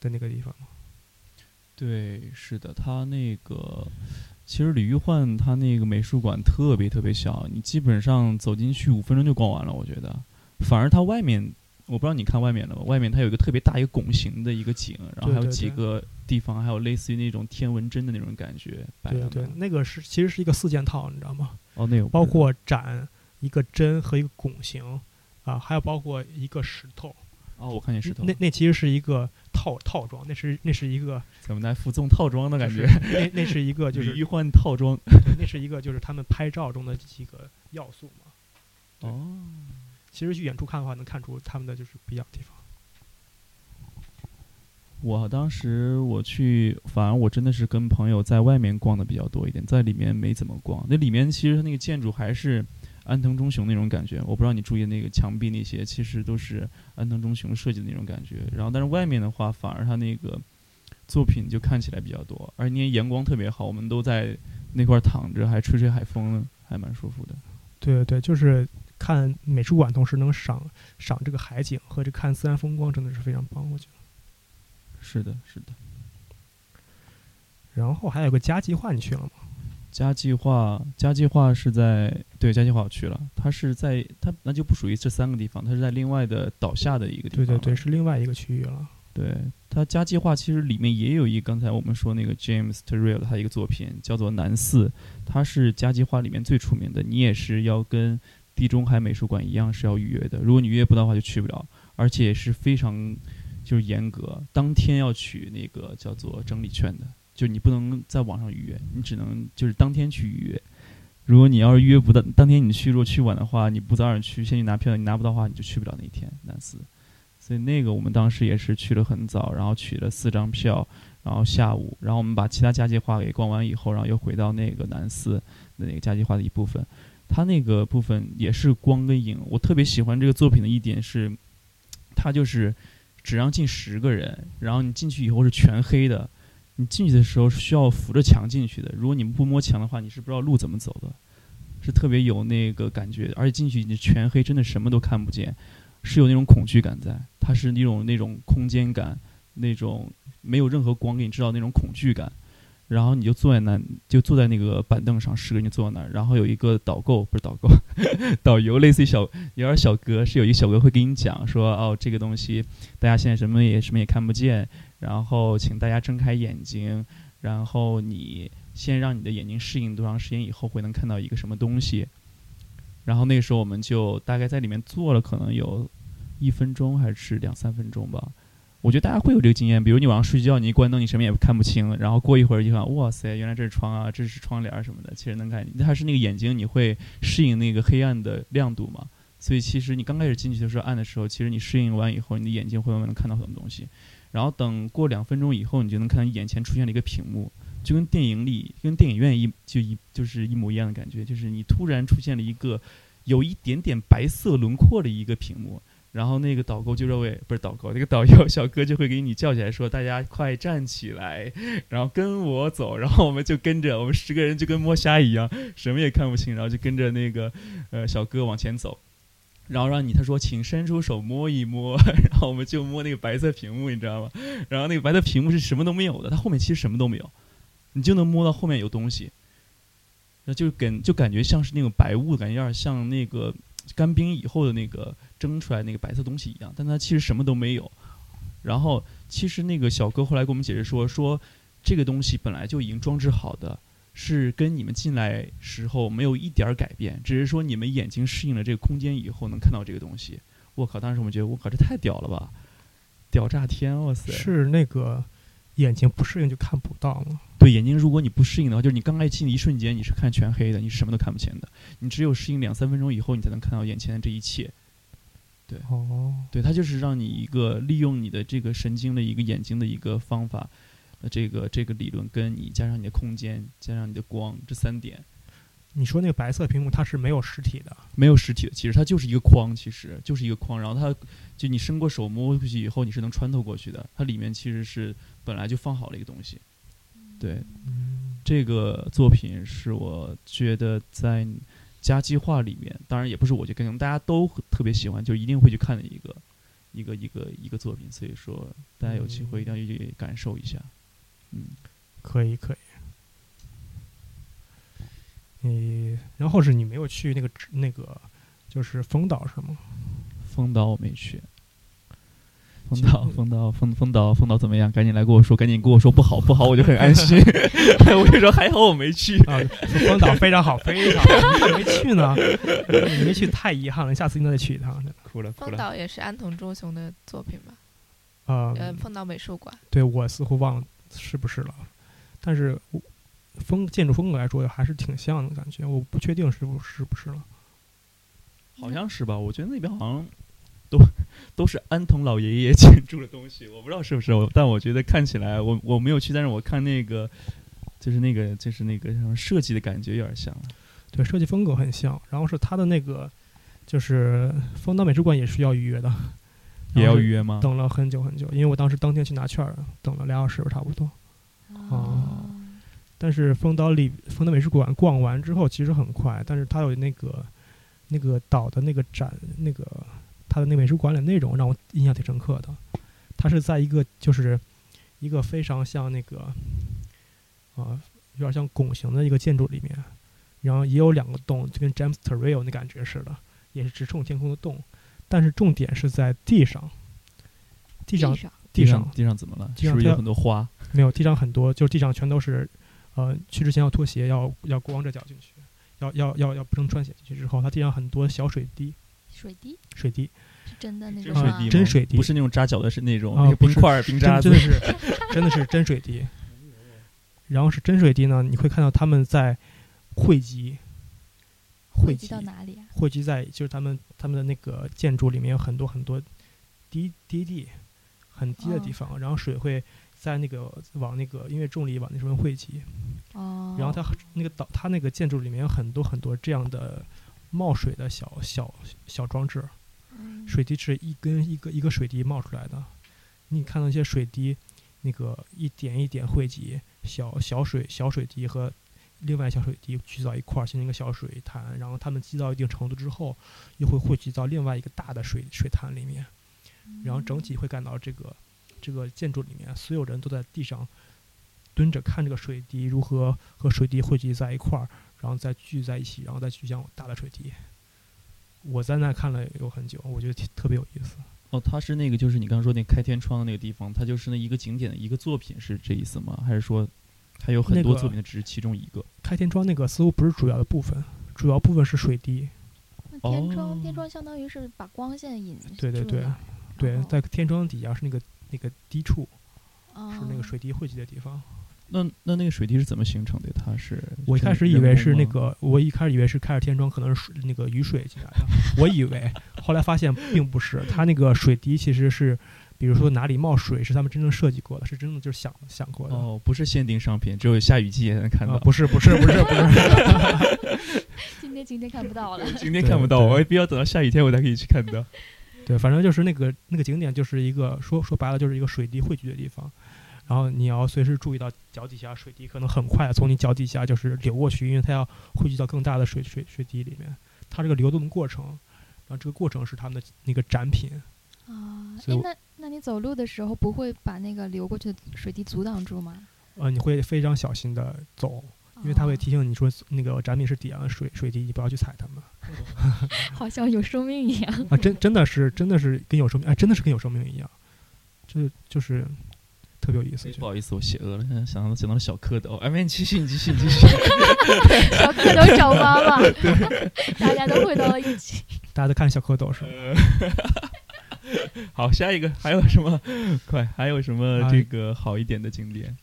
Speaker 1: 的那个地方。
Speaker 2: 对，是的，他那个其实李玉焕他那个美术馆特别特别小，你基本上走进去五分钟就逛完了，我觉得。反而它外面，我不知道你看外面了吗？外面它有一个特别大一个拱形的一个景，然后还有几个地方，还有类似于那种天文针的那种感觉摆
Speaker 1: 对对那个是其实是一个四件套，你知道吗？
Speaker 2: 哦，那有
Speaker 1: 包括展一个针和一个拱形啊，还有包括一个石头。
Speaker 2: 哦，我看见石头，
Speaker 1: 那那其实是一个套套装，那是那是一个
Speaker 2: 怎么来附赠套装的感觉？
Speaker 1: 那那是一个 就是
Speaker 2: 李玉焕套装。
Speaker 1: 那是一个就是他们拍照中的几个要素嘛。
Speaker 2: 哦，
Speaker 1: 其实去远处看的话，能看出他们的就是不一样的地方。
Speaker 2: 我当时我去，反而我真的是跟朋友在外面逛的比较多一点，在里面没怎么逛。那里面其实它那个建筑还是安藤忠雄那种感觉，我不知道你注意那个墙壁那些，其实都是安藤忠雄设计的那种感觉。然后，但是外面的话，反而它那个作品就看起来比较多，而且那些阳光特别好，我们都在那块儿躺着，还吹吹海风，还蛮舒服的。
Speaker 1: 对对对，就是看美术馆，同时能赏赏这个海景和这看自然风光，真的是非常棒，我觉得。
Speaker 2: 是的，是的。
Speaker 1: 然后还有个家计划，你去了吗？
Speaker 2: 家计划，家计划是在对家计划我去了，它是在它那就不属于这三个地方，它是在另外的岛下的一个地方。
Speaker 1: 对对对，，是另外一个区域了。
Speaker 2: 对它家计划其实里面也有一刚才我们说那个 James Terrell 他一个作品叫做《南四》，它是家计划里面最出名的。你也是要跟地中海美术馆一样是要预约的，如果你预约不到的话就去不了，而且是非常就是严格，当天要取那个叫做整理券的，就你不能在网上预约，你只能就是当天去预约。如果你要是预约不到，当天你去，如果去晚的话，你不早点去，先去拿票，你拿不到的话，你就去不了那一天南寺。所以那个我们当时也是去了很早，然后取了四张票，然后下午，然后我们把其他家计划给逛完以后，然后又回到那个南寺的那个家计划的一部分。它那个部分也是光跟影，我特别喜欢这个作品的一点是，它就是只让进十个人，然后你进去以后是全黑的，你进去的时候是需要扶着墙进去的，如果你们不摸墙的话，你是不知道路怎么走的，是特别有那个感觉，而且进去你全黑，真的什么都看不见，是有那种恐惧感在，它是那种那种空间感，那种没有任何光给你制造那种恐惧感。然后你就坐在那，就坐在那个板凳上，十个人就坐那儿，然后有一个导购，不是导购，导游，类似于小有点小哥，是有一个小哥会给你讲说，哦，这个东西大家现在什么也什么也看不见，然后请大家睁开眼睛，然后你先让你的眼睛适应多长时间以后会能看到一个什么东西，然后那个时候我们就大概在里面坐了可能有一分钟还是两三分钟吧。我觉得大家会有这个经验，比如你晚上睡觉，你一关灯，你什么也看不清，然后过一会儿一看，哇塞，原来这是窗啊，这是窗帘什么的，其实能看，它是那个眼睛你会适应那个黑暗的亮度嘛，所以其实你刚开始进去的时候暗的时候，其实你适应完以后，你的眼睛会慢慢能看到很多东西，然后等过两分钟以后，你就能看到眼前出现了一个屏幕，就跟电影里、跟电影院一就一就是一模一样的感觉，就是你突然出现了一个有一点点白色轮廓的一个屏幕。然后那个导购就认为不是导购，那个导游小哥就会给你叫起来说：“大家快站起来，然后跟我走。”然后我们就跟着，我们十个人就跟摸虾一样，什么也看不清，然后就跟着那个呃小哥往前走。然后让你他说请伸出手摸一摸，然后我们就摸那个白色屏幕，你知道吗？然后那个白色屏幕是什么都没有的，它后面其实什么都没有，你就能摸到后面有东西，那就感就感觉像是那种白雾，感觉有点像那个干冰以后的那个蒸出来那个白色东西一样，但它其实什么都没有。然后其实那个小哥后来给我们解释说，说这个东西本来就已经装置好的，是跟你们进来时候没有一点儿改变，只是说你们眼睛适应了这个空间以后能看到这个东西。我靠！当时我们觉得，我靠，这太屌了吧，屌炸天！哇塞！
Speaker 1: 是那个眼睛不适应就看不到吗？
Speaker 2: 对眼睛，如果你不适应的话，就是你刚开进的一瞬间，你是看全黑的，你是什么都看不见的。你只有适应两三分钟以后，你才能看到眼前的这一切。
Speaker 1: 哦，
Speaker 2: 对，它就是让你一个利用你的这个神经的一个眼睛的一个方法，呃，这个这个理论跟你加上你的空间，加上你的光这三点，
Speaker 1: 你说那个白色屏幕它是没有实体的，
Speaker 2: 没有实体的，其实它就是一个框，其实就是一个框，然后它就你伸过手摸过去以后，你是能穿透过去的，它里面其实是本来就放好了一个东西。对，
Speaker 1: 嗯，
Speaker 2: 这个作品是我觉得在家计划里面，当然也不是我觉得，可能大家都特别喜欢，就一定会去看的一个一个一个一个作品。所以说，大家有机会一定要去感受一下。嗯，
Speaker 1: 可以可以。你然后是你没有去那个那个就是丰岛是吗？
Speaker 2: 丰岛我没去。丰
Speaker 1: 其
Speaker 2: 岛，
Speaker 1: 实
Speaker 2: 丰岛，丰丰岛，丰岛怎么样？赶紧来跟我说，赶紧跟我说不好，不好，我就很安心。我就说还好我没去。
Speaker 1: 啊，说丰岛非常好，非常好，你怎么没去呢？你没去太遗憾了，下次应该再去一趟。
Speaker 2: 哭了，哭了。
Speaker 3: 丰岛也是安藤忠雄的作品吧？
Speaker 1: 啊，
Speaker 3: 呃，丰岛美术馆。
Speaker 1: 对我似乎忘了是不是了，但是风建筑风格来说还是挺像的感觉，我不确定是不是不是了。
Speaker 2: 好像是吧？我觉得那边好像都都是安藤老爷爷 建筑的东西，我不知道是不是，但我觉得看起来，我我没有去，但是我看那个就是那个就是那个什么设计的感觉有点像。
Speaker 1: 对，设计风格很像，然后是他的那个就是丰岛美术馆也是要预约的，
Speaker 2: 也要预约吗？
Speaker 1: 等了很久很久，因为我当时当天去拿券儿，等了俩小时差不多。
Speaker 4: 哦，
Speaker 1: 但是丰岛里丰岛美术馆逛完之后其实很快，但是它有那个那个岛的那个展，那个它的那个美术馆里的内容让我印象挺深刻的。他是在一个就是一个非常像那个啊、有点像拱形的一个建筑里面，然后也有两个洞，就跟 James Turrell 那感觉似的，也是直冲天空的洞，但是重点是在地上，地上
Speaker 4: 上
Speaker 1: 地上
Speaker 2: 地上怎么了？
Speaker 1: 地上
Speaker 2: 是不是有很多花？
Speaker 1: 没有，地上很多，就是地上全都是，呃，去之前要脱鞋，要要光着脚进去，要要要要不能穿鞋进去。之后，它地上很多小水滴，
Speaker 4: 水滴
Speaker 1: 水滴
Speaker 4: 是真的那种
Speaker 2: 水滴吗？
Speaker 1: 真水滴
Speaker 2: 不是那种扎脚的，是那种
Speaker 1: 啊
Speaker 2: 那个冰块儿、冰渣子
Speaker 1: 真真的。是真的是真水滴。然后是真水滴呢，你会看到他们在汇集，汇集
Speaker 4: 到哪里啊？
Speaker 1: 汇集在就是他们他们的那个建筑里面有很多很多低低地，很低的地
Speaker 4: 哦
Speaker 1: 方，然后水会在那个往那个因为重力往那上面汇集，
Speaker 4: 哦，
Speaker 1: 然后它那个岛，它那个建筑里面有很多很多这样的冒水的小小小装置，
Speaker 4: 嗯。
Speaker 1: 水滴是一根一个一个水滴冒出来的，你看到一些水滴，那个一点一点汇集，小小水小水滴和另外小水滴聚到一块儿，形成一个小水潭，然后它们积到一定程度之后，又会汇集到另外一个大的水水潭里面，然后整体会感到这个这个建筑里面所有人都在地上蹲着看这个水滴如何和水滴汇集在一块儿，然后再聚在一起，然后再去向大的水滴。我在那看了有很久，我觉得特别有意思。
Speaker 2: 哦，它是那个，就是你刚刚说那开天窗的那个地方，它就是那一个景点的一个作品，是这意思吗？还是说它有很多作品，它只是其中一个？
Speaker 1: 开天窗那个似乎不是主要的部分，主要部分是水滴。
Speaker 4: 那天窗，天
Speaker 2: 哦
Speaker 4: 窗相当于是把光线引
Speaker 1: 对对对对，
Speaker 4: 哦
Speaker 1: 在天窗底下是那个那个低处，是那个
Speaker 4: 哦
Speaker 1: 水滴汇集的地方。
Speaker 2: 那那那个水滴是怎么形成的？它是
Speaker 1: 我一开始以为是那个，我一开始以为是开着天窗，可能是水那个雨水进来的，我以为，后来发现并不是，它那个水滴其实是，比如说哪里冒水是他们真正设计过的，是真的就是想想过的。
Speaker 2: 哦，不是限定商品，只有下雨季才能看到。
Speaker 1: 啊，不是不是不是不是，
Speaker 4: 今天今天看不到了。
Speaker 2: 今天看不到，我也必要等到下雨天我才可以去看到。
Speaker 1: 对，反正就是那个那个景点就是一个说说白了就是一个水滴汇聚的地方，然后你要随时注意到脚底下水滴可能很快从你脚底下就是流过去，因为它要汇聚到更大的水水水滴里面，它这个流动的过程，然后这个过程是他们的那个展品。
Speaker 4: 啊，那那你走路的时候不会把那个流过去的水滴阻挡住吗？
Speaker 1: 呃，你会非常小心的走，因为它会
Speaker 4: 哦
Speaker 1: 提醒你说那个展品是底下的水水滴，你不要去踩它们
Speaker 4: 好像有生命一样。
Speaker 1: 啊！真真的是真的是跟有生命，哎，真的是跟有生命一样，这就是特别有意思。
Speaker 2: 不好意思，我邪恶了，现在想到想到了小蝌蚪。哎，没，你继续，你继续，你继续。
Speaker 4: 小蝌蚪找妈妈，大家都回到了一起。
Speaker 1: 大家都看小蝌蚪是吧？
Speaker 2: 好，下一个还有什么？快，还有什么
Speaker 1: 啊
Speaker 2: 这个好一点的景点？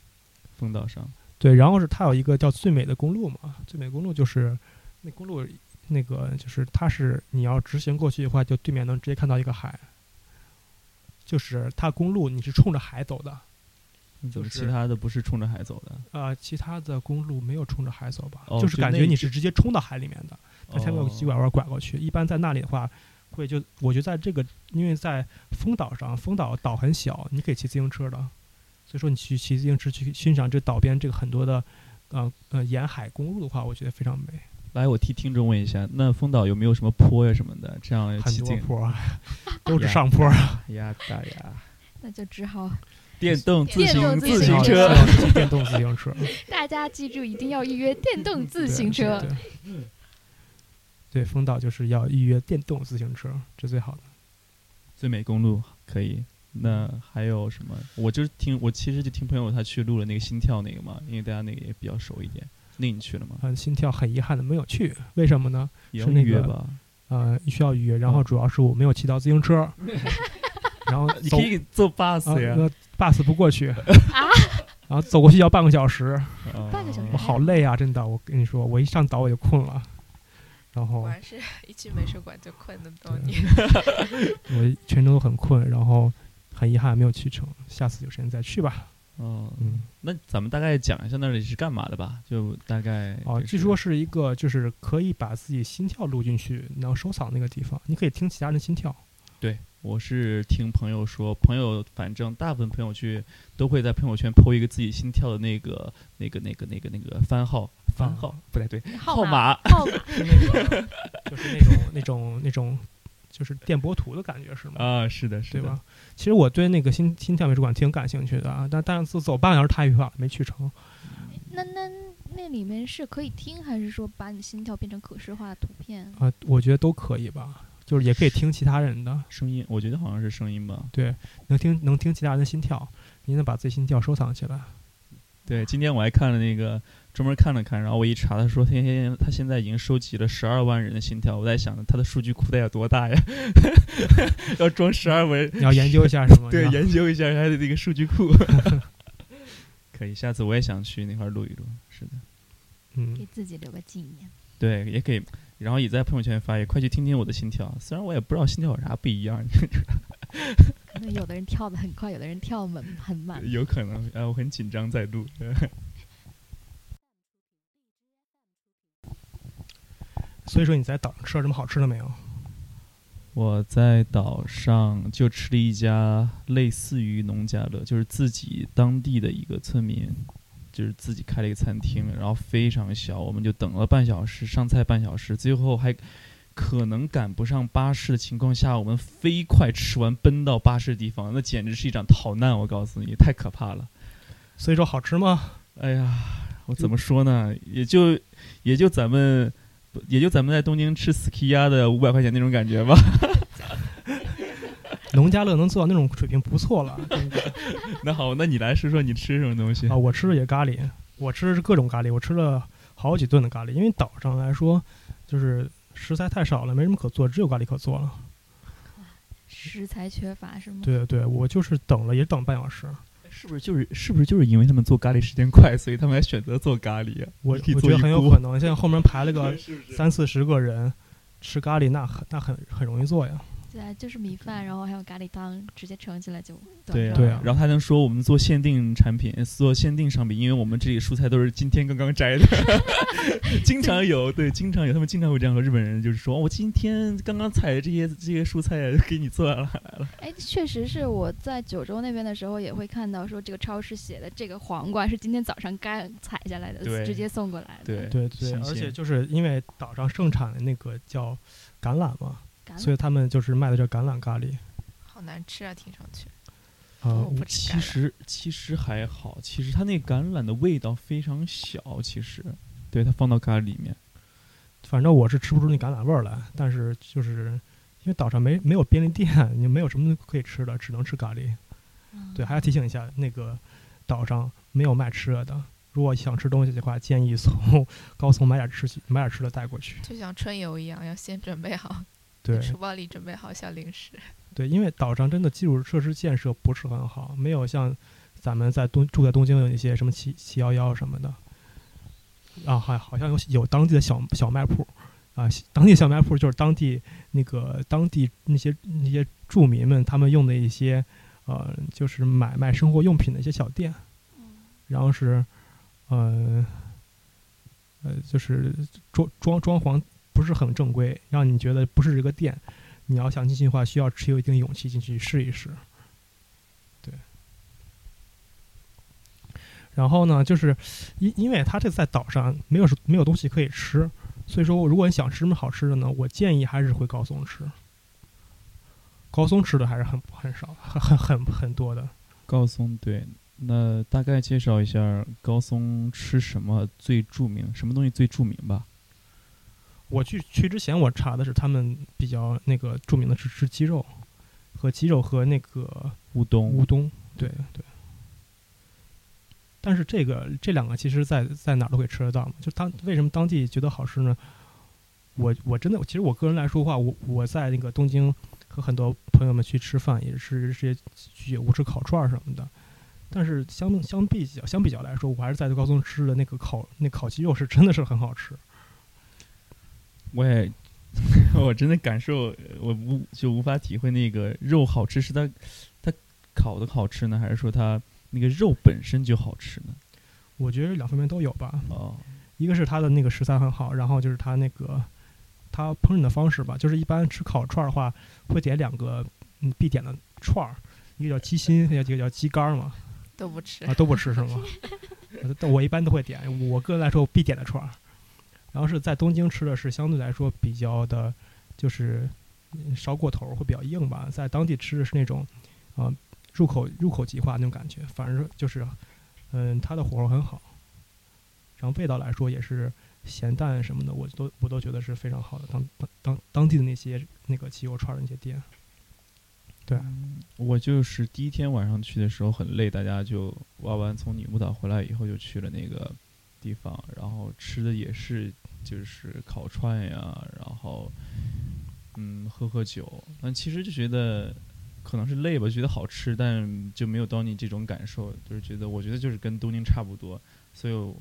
Speaker 2: 风岛上
Speaker 1: 对，然后是它有一个叫最美的公路嘛，最美公路就是那公路那个就是它是你要直行过去的话，就对面能直接看到一个海，就是它公路你是冲着海走的，就是
Speaker 2: 其他的不是冲着海走的？
Speaker 1: 呃，其他的公路没有冲着海走吧，
Speaker 2: 哦
Speaker 1: 就是感觉你是直接冲到海里面的，它才会有
Speaker 2: 哦
Speaker 1: 急拐弯拐过去。一般在那里的话，会就我觉得在这个，因为在风岛上，风岛岛很小，你可以骑自行车的，所以说你去骑自行车去欣赏这岛边这个很多的，呃呃沿海公路的话，我觉得非常美，
Speaker 2: 来，我替听众问一下，那风岛有没有什么坡呀什么的？这样
Speaker 1: 很。多坡儿，都是上坡啊。
Speaker 2: 呀大呀！
Speaker 4: 那就只好
Speaker 2: 电动自行自
Speaker 4: 自行
Speaker 2: 行车
Speaker 1: 电动自行车，
Speaker 4: 大家记住一定要预约电动自行车。
Speaker 1: 对对对，风岛就是要预约电动自行车，这最好的。
Speaker 2: 最美公路可以。那还有什么？我就是听，我其实就听朋友他去录了那个心跳那个嘛，因为大家那个也比较熟一点。那你去了吗？
Speaker 1: 嗯，心跳很遗憾的没有去，为什么呢？是那个
Speaker 2: 预约吧？
Speaker 1: 呃，需要预约，然后
Speaker 2: 哦
Speaker 1: 主要是我没有骑到自行车，然后走
Speaker 2: 你可以坐 bus
Speaker 1: 啊，
Speaker 2: 呀。
Speaker 1: 那 bus 不过去 然后走过去要半个小时，
Speaker 4: 半个小时
Speaker 1: 我好累啊，真的，我跟你说，我一上岛我就困了，然后
Speaker 3: 果然是一去美术馆就困那么多年。
Speaker 1: 我全程都很困，然后很遗憾没有去成，下次有时间再去吧。
Speaker 2: 哦，
Speaker 1: 嗯，
Speaker 2: 那咱们大概讲一下那里是干嘛的吧？就大概
Speaker 1: 哦，
Speaker 2: 就是
Speaker 1: 据说是一个就是可以把自己心跳录进去，然后收藏那个地方，你可以听其他人的心跳。
Speaker 2: 对，我是听朋友说，朋友反正大部分朋友去都会在朋友圈 PO 一个自己心跳的那个、那个、那个、那个、那个番号、番号，不太对，号
Speaker 4: 码
Speaker 1: 就是那种那种那种，就是电波图的感觉是吗？
Speaker 2: 啊，是的，是
Speaker 1: 吧？其实我对那个心心跳美术馆挺感兴趣的啊，但但是走半个小时太远了，没去成。
Speaker 4: 那那那里面是可以听，还是说把你心跳变成可视化的图片？
Speaker 1: 啊，我觉得都可以吧，就是也可以听其他人的，
Speaker 2: 声音，我觉得好像是声音吧。
Speaker 1: 对，能听能听其他人的心跳，你能把自己心跳收藏起来。
Speaker 2: 对，今天我还看了那个，专门看了看，然后我一查，他说他现他现在已经收集了十二万人的心跳，我在想他的数据库得有多大呀？要装十二万，
Speaker 1: 你要研究一下 是吗？
Speaker 2: 对，研究一下他的那个数据库。可以，下次我也想去那块儿录一录。是的，
Speaker 1: 嗯
Speaker 4: 给，自己留个纪念。
Speaker 2: 对，也可以，然后也在朋友圈发，也快去听听我的心跳。虽然我也不知道心跳有啥不一样，
Speaker 4: 可能有的人跳的很快，有的人跳很很慢。
Speaker 2: 有可能，哎，我很紧张在录。
Speaker 1: 所以说你在岛上吃了什么好吃的没有？
Speaker 2: 我在岛上就吃了一家类似于农家乐，就是自己当地的一个村民，就是自己开了一个餐厅，然后非常小，我们就等了半小时，上菜半小时，最后还可能赶不上巴士的情况下，我们飞快吃完，奔到巴士的地方，那简直是一场逃难，我告诉你，太可怕了。
Speaker 1: 所以说好吃吗？
Speaker 2: 哎呀，我怎么说呢？也就也就咱们。也就咱们在东京吃 ski 的五百块钱那种感觉吧。
Speaker 1: 农家乐能做到那种水平不错了，
Speaker 2: 那好，那你来说说你吃什么东西
Speaker 1: 啊！我吃的也咖喱，我吃的是各种咖喱，我吃了好几顿的咖喱。因为岛上来说，就是食材太少了，没什么可做，只有咖喱可做了。
Speaker 4: 食材缺乏是吗？
Speaker 1: 对对，我就是等了，也等半小时。
Speaker 2: 是不是就是是不是就是因为他们做咖喱时间快，所以他们还选择做咖喱啊？
Speaker 1: 我我觉得很有可能，现在后面排了个 三四十个人吃咖喱，那很那很很容易做呀。
Speaker 4: 对啊，就是米饭，然后还有咖喱汤，直接盛起来就
Speaker 2: 对啊，
Speaker 1: 对啊
Speaker 2: 然后还能说我们做限定产品，做限定商品，因为我们这里蔬菜都是今天刚刚摘的，经常有，对，经常有，他们经常会这样和日本人就是说，哦我今天刚刚采的这些这些蔬菜给你做了，
Speaker 4: 哎，确实是我在九州那边的时候也会看到说这个超市写的这个黄瓜是今天早上刚采下来的，
Speaker 2: 对
Speaker 4: 直接送过来的。
Speaker 2: 对
Speaker 1: 对对，而且就是因为岛上盛产的那个叫橄榄嘛，所以他们就是卖的这橄榄咖喱。
Speaker 3: 好难吃啊，听上去。
Speaker 1: 呃
Speaker 3: 我，
Speaker 2: 其实其实还好，其实它那橄榄的味道非常小，其实，对它放到咖喱里面，
Speaker 1: 反正我是吃不出那橄榄味儿来，但是就是因为岛上没没有便利店，你没有什么可以吃的，只能吃咖喱。
Speaker 4: 嗯
Speaker 1: 对，还要提醒一下，那个岛上没有卖吃的的。如果想吃东西的话，建议从高层买点吃买点吃的带过去。
Speaker 3: 就像春游一样，要先准备好，
Speaker 1: 对
Speaker 3: 书包里准备好小零食。
Speaker 1: 对，因为岛上真的基础设施建设不是很好，没有像咱们在东住在东京有一些什么七七幺幺什么的。啊，还好像有有当地的小小卖铺，啊，当地小卖铺就是当地那个当地那些那些住民们他们用的一些呃，就是买卖生活用品的一些小店，然后是呃呃，就是装装装潢不是很正规，让你觉得不是这个店。你要想进去的话，需要持有一定勇气进去试一试。对。然后呢，就是因因为它这在岛上没有没有东西可以吃，所以说如果你想吃什么好吃的呢，我建议还是回高松吃。高松吃的还是很很少，很很很多的。
Speaker 2: 高松对，那大概介绍一下高松吃什么最著名，什么东西最著名吧？
Speaker 1: 我去去之前，我查的是他们比较那个著名的是吃鸡肉，和鸡肉和那个
Speaker 2: 乌冬，
Speaker 1: 乌冬，对对。但是这个这两个其实在在哪儿都可以吃得到嘛？就当为什么当地觉得好吃呢？我我真的其实我个人来说的话，我我在那个东京和很多朋友们去吃饭，也是这些居酒屋吃烤串儿什么的。但是相相比较相比较来说，我还是在高松吃的那个烤那烤鸡肉是真的是很好吃。
Speaker 2: 我也 我真的感受我无就无法体会那个肉好吃是它它烤的好吃呢，还是说它那个肉本身就好吃呢？
Speaker 1: 我觉得两方面都有吧。
Speaker 2: 哦，
Speaker 1: 一个是它的那个食材很好，然后就是它那个它烹饪的方式吧，就是一般吃烤串儿的话，会点两个嗯必点的串儿，一个叫鸡心，一个叫鸡肝儿嘛，
Speaker 3: 都不吃
Speaker 1: 啊都不吃是吗？我一般都会点，我个人来说我必点的串儿。然后是在东京吃的是相对来说比较的，就是烧过头会比较硬吧，在当地吃的是那种啊、入口入口即化那种感觉，反正就是嗯它的火候很好，然后味道来说也是咸淡什么的，我都我都觉得是非常好的。当当当地的那些那个鸡肉串的那些店，对，
Speaker 2: 我就是第一天晚上去的时候很累，大家就玩完从女木岛回来以后就去了那个地方，然后吃的也是就是烤串呀，然后嗯喝喝酒，但其实就觉得可能是累吧，觉得好吃，但就没有到你这种感受，就是觉得我觉得就是跟东京差不多，所以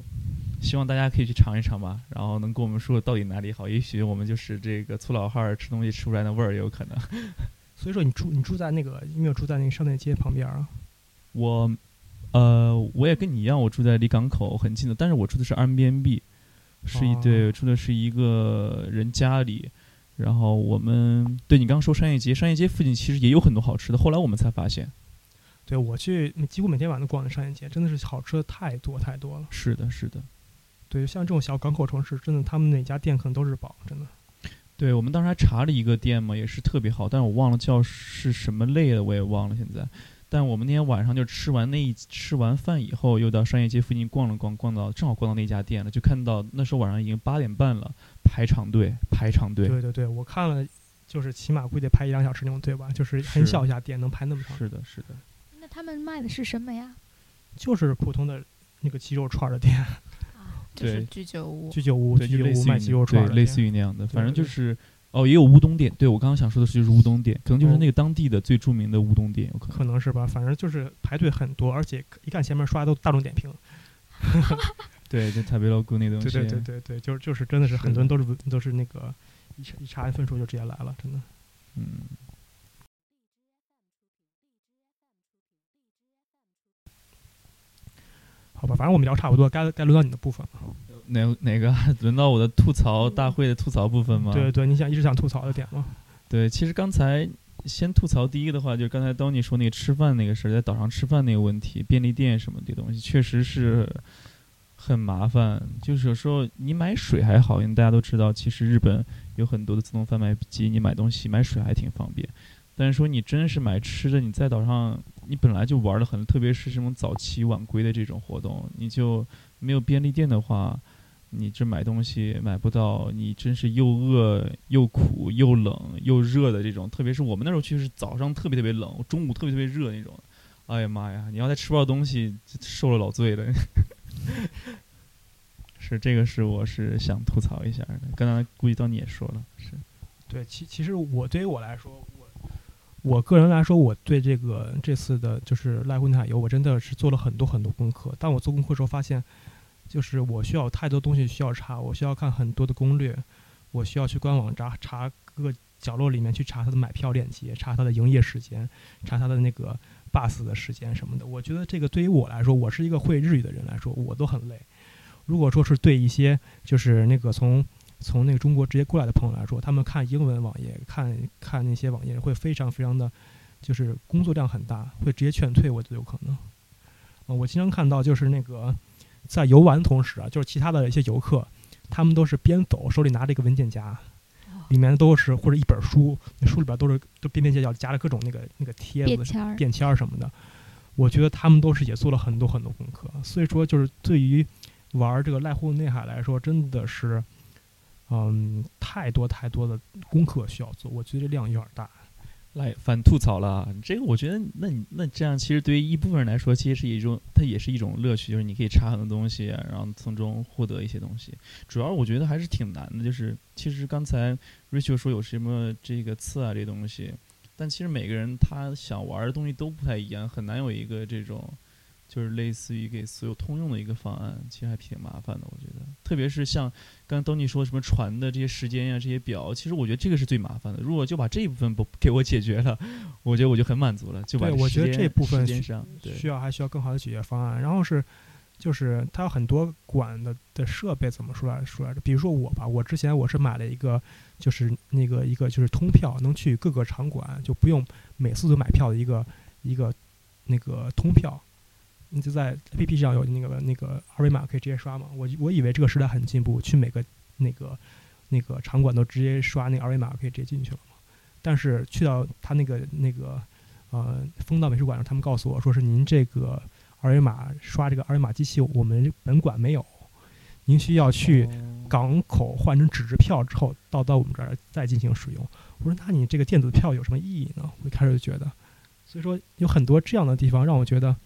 Speaker 2: 希望大家可以去尝一尝吧，然后能跟我们说到底哪里好，也许我们就是这个粗老汉儿吃东西吃不出来的味儿也有可能。
Speaker 1: 所以说你住你住在那个有没有住在那个商店街旁边啊？
Speaker 2: 我，呃，我也跟你一样，我住在离港口很近的，但是我住的是 Airbnb，是一
Speaker 1: 哦
Speaker 2: 对，住的是一个人家里。然后我们对你刚刚说商业街，商业街附近其实也有很多好吃的，后来我们才发现，
Speaker 1: 对我去几乎每天晚上都逛的商业街，真的是好吃的太多太多了。
Speaker 2: 是的，是的，
Speaker 1: 对，像这种小港口城市，真的他们哪家店可能都是宝，真的。
Speaker 2: 对我们当时还查了一个店嘛，也是特别好，但是我忘了叫是什么类的，我也忘了现在。但我们那天晚上就吃完那一吃完饭以后，又到商业街附近逛了逛，逛到正好逛到那家店了，就看到那时候晚上已经八点半了，排长队，排长队。
Speaker 1: 对对对，我看了，就是起码估计得排一两小时那种队吧，就是很小一家店能排那么长，
Speaker 2: 是的，是的。
Speaker 4: 那他们卖的是什么呀？
Speaker 1: 就是普通的那个鸡肉串的店，
Speaker 4: 啊，
Speaker 3: 就是
Speaker 2: 对
Speaker 3: 居酒屋。
Speaker 1: 居酒屋、
Speaker 2: 对，
Speaker 1: 居酒
Speaker 2: 就类似于
Speaker 1: 屋卖鸡肉
Speaker 2: 那对，
Speaker 1: 串儿的店，
Speaker 2: 类似于那样的，反正
Speaker 1: 对对
Speaker 2: 就是哦，也有乌冬店。对我刚刚想说的是，就是乌冬店，可能就是
Speaker 1: 哦
Speaker 2: 那个当地的最著名的乌冬店，有可能。
Speaker 1: 可能是吧，反正就是排队很多，而且一看前面刷的都大众点评，
Speaker 2: 对，就塔贝罗姑那东西。
Speaker 1: 对对对对对，就是就是真的是
Speaker 2: 是
Speaker 1: 很多人都是都是那个一查一查完分数就直接来了，真的。
Speaker 2: 嗯，
Speaker 1: 好吧，反正我们聊差不多，该该轮到你的部分了。
Speaker 2: 哪哪个轮到我的吐槽大会的吐槽部分吗？
Speaker 1: 对对，你想一直想吐槽的点吗？
Speaker 2: 对，其实刚才先吐槽第一个的话，就是刚才 Donny 说那个吃饭那个事儿，在岛上吃饭那个问题，便利店什么的东西，确实是很麻烦。就是有时候你买水还好，因为大家都知道，其实日本有很多的自动贩卖机，你买东西买水还挺方便。但是说你真是买吃的，你在岛上你本来就玩的很，特别是这种早起晚归的这种活动，你就没有便利店的话，你这买东西买不到，你真是又饿又苦又冷又热的这种。特别是我们那时候去是早上特别特别冷，中午特别特别热那种。哎呀妈呀！你要再吃不到东西，受了老罪了。是这个是我是想吐槽一下的，刚才估计到你也说了，是
Speaker 1: 对，其其实我对于我来说，我我个人来说，我对这个这次的就是濑户内海游，我真的是做了很多很多功课。但我做功课的时候，发现就是我需要太多东西需要查，我需要看很多的攻略，我需要去官网查查各个角落里面去查它的买票链接，查它的营业时间，查它的那个 bus 的时间什么的。我觉得这个对于我来说，我是一个会日语的人来说，我都很累。如果说是对一些就是那个从从那个中国直接过来的朋友来说，他们看英文网页，看看那些网页会非常非常的，就是工作量很大，会直接劝退，我都有可能。啊、我经常看到就是那个在游玩的同时啊，就是其他的一些游客，他们都是边走手里拿着一个文件夹，里面都是或者一本书，那书里边都是都边边角角夹着各种那个那个贴子、
Speaker 4: 便签儿，
Speaker 1: 便签儿什么的。我觉得他们都是也做了很多很多功课。所以说，就是对于玩这个濑户内海来说，真的是，嗯，太多太多的功课需要做，我觉得这量有点大。
Speaker 2: 来反吐槽了，这个我觉得，那你那这样其实对于一部分人来说，其实是一种，它也是一种乐趣，就是你可以查很多东西，然后从中获得一些东西。主要我觉得还是挺难的，就是其实刚才 Rachel 说有什么这个刺啊这东西，但其实每个人他想玩的东西都不太一样，很难有一个这种。就是类似于给所有通用的一个方案，其实还挺麻烦的，我觉得。特别是像刚刚 Tony 说什么船的这些时间呀、这些表，其实我觉得这个是最麻烦的。如果就把这一部分不给我解决了，我觉得我就很满足了。就把
Speaker 1: 对我觉得
Speaker 2: 时间
Speaker 1: 这部分
Speaker 2: 时间上，对
Speaker 1: 需要还需要更好的解决方案。然后是，就是它有很多管的的设备，怎么说来说来着？比如说我吧，我之前我是买了一个，就是那个一个就是通票，能去各个场馆，就不用每次都买票的一个一个那个通票。你就在 APP 上有那个那个二维码可以直接刷嘛？我我以为这个时代很进步，去每个那个那个场馆都直接刷那个二维码可以直接进去了嘛。但是去到他那个那个呃风道美术馆上，他们告诉我说是您这个二维码刷这个二维码机器，我们本馆没有，您需要去
Speaker 2: 哦
Speaker 1: 港口换成纸质票之后到到我们这儿再进行使用。我说那你这个电子票有什么意义呢？我一开始就觉得，所以说有很多这样的地方让我觉得，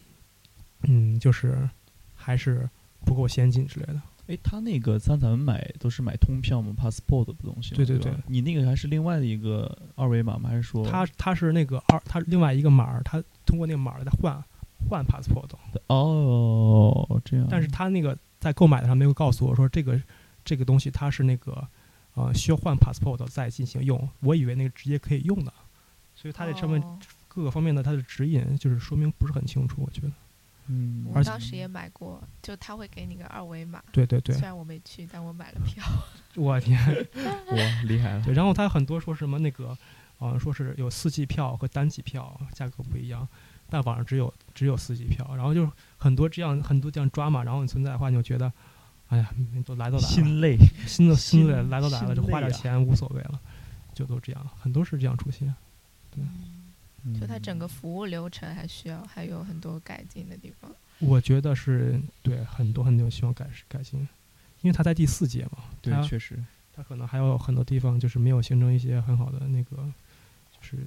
Speaker 1: 嗯，就是还是不够先进之类的。
Speaker 2: 哎，他那个咱咱们买都是买通票吗？passport 的东西吗？
Speaker 1: 对对对
Speaker 2: 你那个还是另外的一个二维码吗？还是说
Speaker 1: 他他是那个二，他另外一个码儿，他通过那个码儿来换换 passport，
Speaker 2: 哦这样？
Speaker 1: 但是他那个在购买的上没有告诉我说这个这个东西它是那个呃需要换 passport 再进行用，我以为那个直接可以用的，所以他这上面
Speaker 3: 哦
Speaker 1: 各个方面的他的指引就是说明不是很清楚，我觉得。
Speaker 2: 嗯，
Speaker 3: 我当时也买过，就他会给你个二维码，
Speaker 1: 对对对
Speaker 3: 虽，然我没去，但我买了票。
Speaker 1: 我天，
Speaker 2: 哇厉害了。
Speaker 1: 对，然后他很多说什么那个，呃，说是有四季票和单季票价格不一样，但网上只有只有四季票，然后就是很多这样很多这样抓嘛，然后你存在的话，你就觉得，哎呀，都来都来了，
Speaker 2: 心累，
Speaker 1: 心都
Speaker 2: 心累
Speaker 1: 来都来了，
Speaker 2: 心
Speaker 1: 就花点钱无所谓了，就都这样，很多是这样出现。
Speaker 3: 就它整个
Speaker 2: 嗯
Speaker 3: 服务流程还需要还有很多改进的地方。
Speaker 1: 我觉得是对很多很多希望改改进，因为它在第四届嘛，
Speaker 2: 对，确实。
Speaker 1: 它可能还有很多地方就是没有形成一些很好的那个就是那个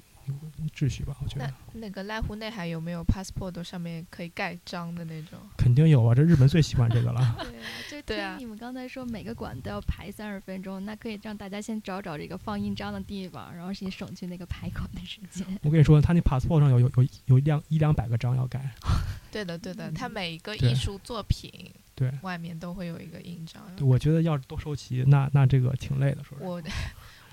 Speaker 1: 秩序吧，我觉得
Speaker 3: 那那个濑户内海有没有 passport 上面可以盖章的那种？
Speaker 1: 肯定有啊，这日本最喜欢这个了。
Speaker 4: 对啊，你们刚才说每个馆都要排三十分钟，那可以让大家先找找这个放印章的地方，然后是你省去那个排馆的时间。
Speaker 1: 我跟你说，他那 passport 上有有有有一两一两百个章要盖，
Speaker 3: 对的，对的，他每一个艺术作品
Speaker 1: 对，
Speaker 3: 外面都会有一个印章。
Speaker 1: 我觉得要是都收齐，那那这个挺累的，说实话。
Speaker 3: 我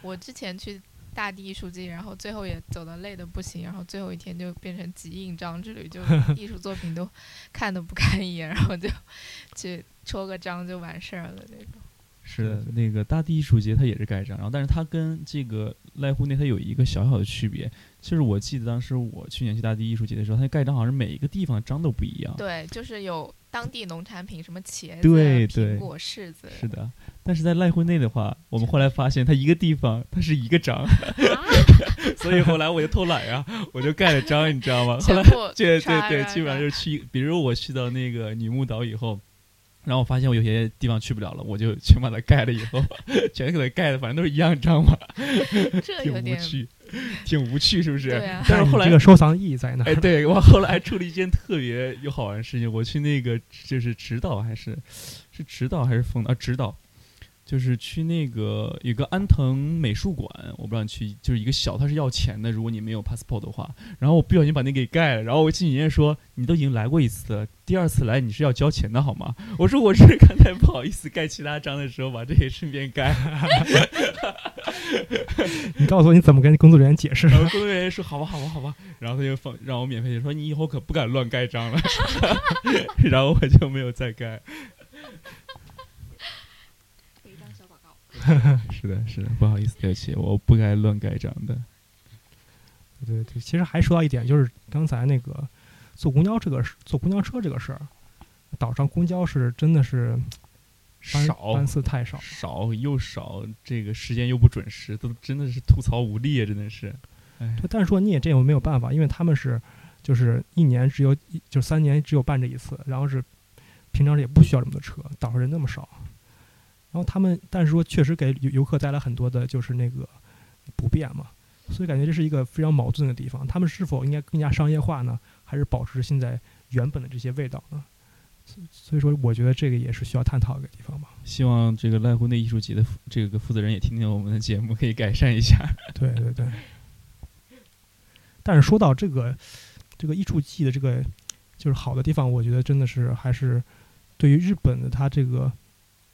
Speaker 3: 我之前去大地艺术季，然后最后也走的累的不行，然后最后一天就变成集印章之旅，就 艺术作品都看都不看一眼，然后就 去戳个章就完事儿了那种。
Speaker 2: 是的，那个大地艺术节它也是盖章，然后但是它跟这个濑户内它有一个小小的区别，就是我记得当时我去年去大地艺术节的时候，它盖章好像是每一个地方的章都不一样。
Speaker 3: 对，就是有当地农产品，什么茄子、
Speaker 2: 对对
Speaker 3: 苹果、柿子，
Speaker 2: 是的，但是在濑户内的话，我们后来发现它一个地方它是一个章，所以后来我就偷懒呀，我就盖了章，你知道吗？后来对对 对，基本上就是去，比如我去到那个女木岛以后，然后我发现我有些地方去不了了，我就全把它盖了以后，全给它盖了，反正都是一样章嘛，挺无
Speaker 3: 这有点
Speaker 2: 趣，挺无趣，是不是？
Speaker 3: 对啊
Speaker 2: 但是后来
Speaker 1: 这个收藏意义在哪？
Speaker 2: 哎，对我后来还出了一件特别有好玩的事情，我去那个就是直岛还是是直岛还是丰啊直岛，就是去那个有个安藤美术馆，我不知道你去，就是一个小，它是要钱的，如果你没有 passport 的话。然后我不小心把那给盖了，然后我进人家说你都已经来过一次了，第二次来你是要交钱的好吗？我说我是刚才不好意思盖其他章的时候把这也顺便盖，
Speaker 1: 你告诉我你怎么跟工作人员解释？
Speaker 2: 然后工作人员说好吧好吧好吧，然后他就放让我免费，说你以后可不敢乱盖章了，然后我就没有再盖。
Speaker 4: 可以当小广告。
Speaker 2: 是的，是的，不好意思，对不起，我不该乱盖章的。
Speaker 1: 对对，其实还说到一点，就是刚才那个坐公交这个事坐公交车这个事儿，岛上公交是真的是班
Speaker 2: 少
Speaker 1: 班次太少。
Speaker 2: 少又少，这个时间又不准时，都真的是吐槽无力啊！真的是，哎，
Speaker 1: 但是说你也这样没有办法，因为他们是就是一年只有一就三年只有办这一次，然后是平常也不需要这么多车，岛上人那么少，然后他们但是说确实给游游客带来很多的就是那个不便嘛，所以感觉这是一个非常矛盾的地方。他们是否应该更加商业化呢，还是保持现在原本的这些味道呢？所所以说，我觉得这个也是需要探讨的一个地方吧。
Speaker 2: 希望这个濑户内艺术节的这个负责人也听听我们的节目，可以改善一下。
Speaker 1: 对对对。但是说到这个这个艺术季的这个就是好的地方，我觉得真的是还是对于日本的它这个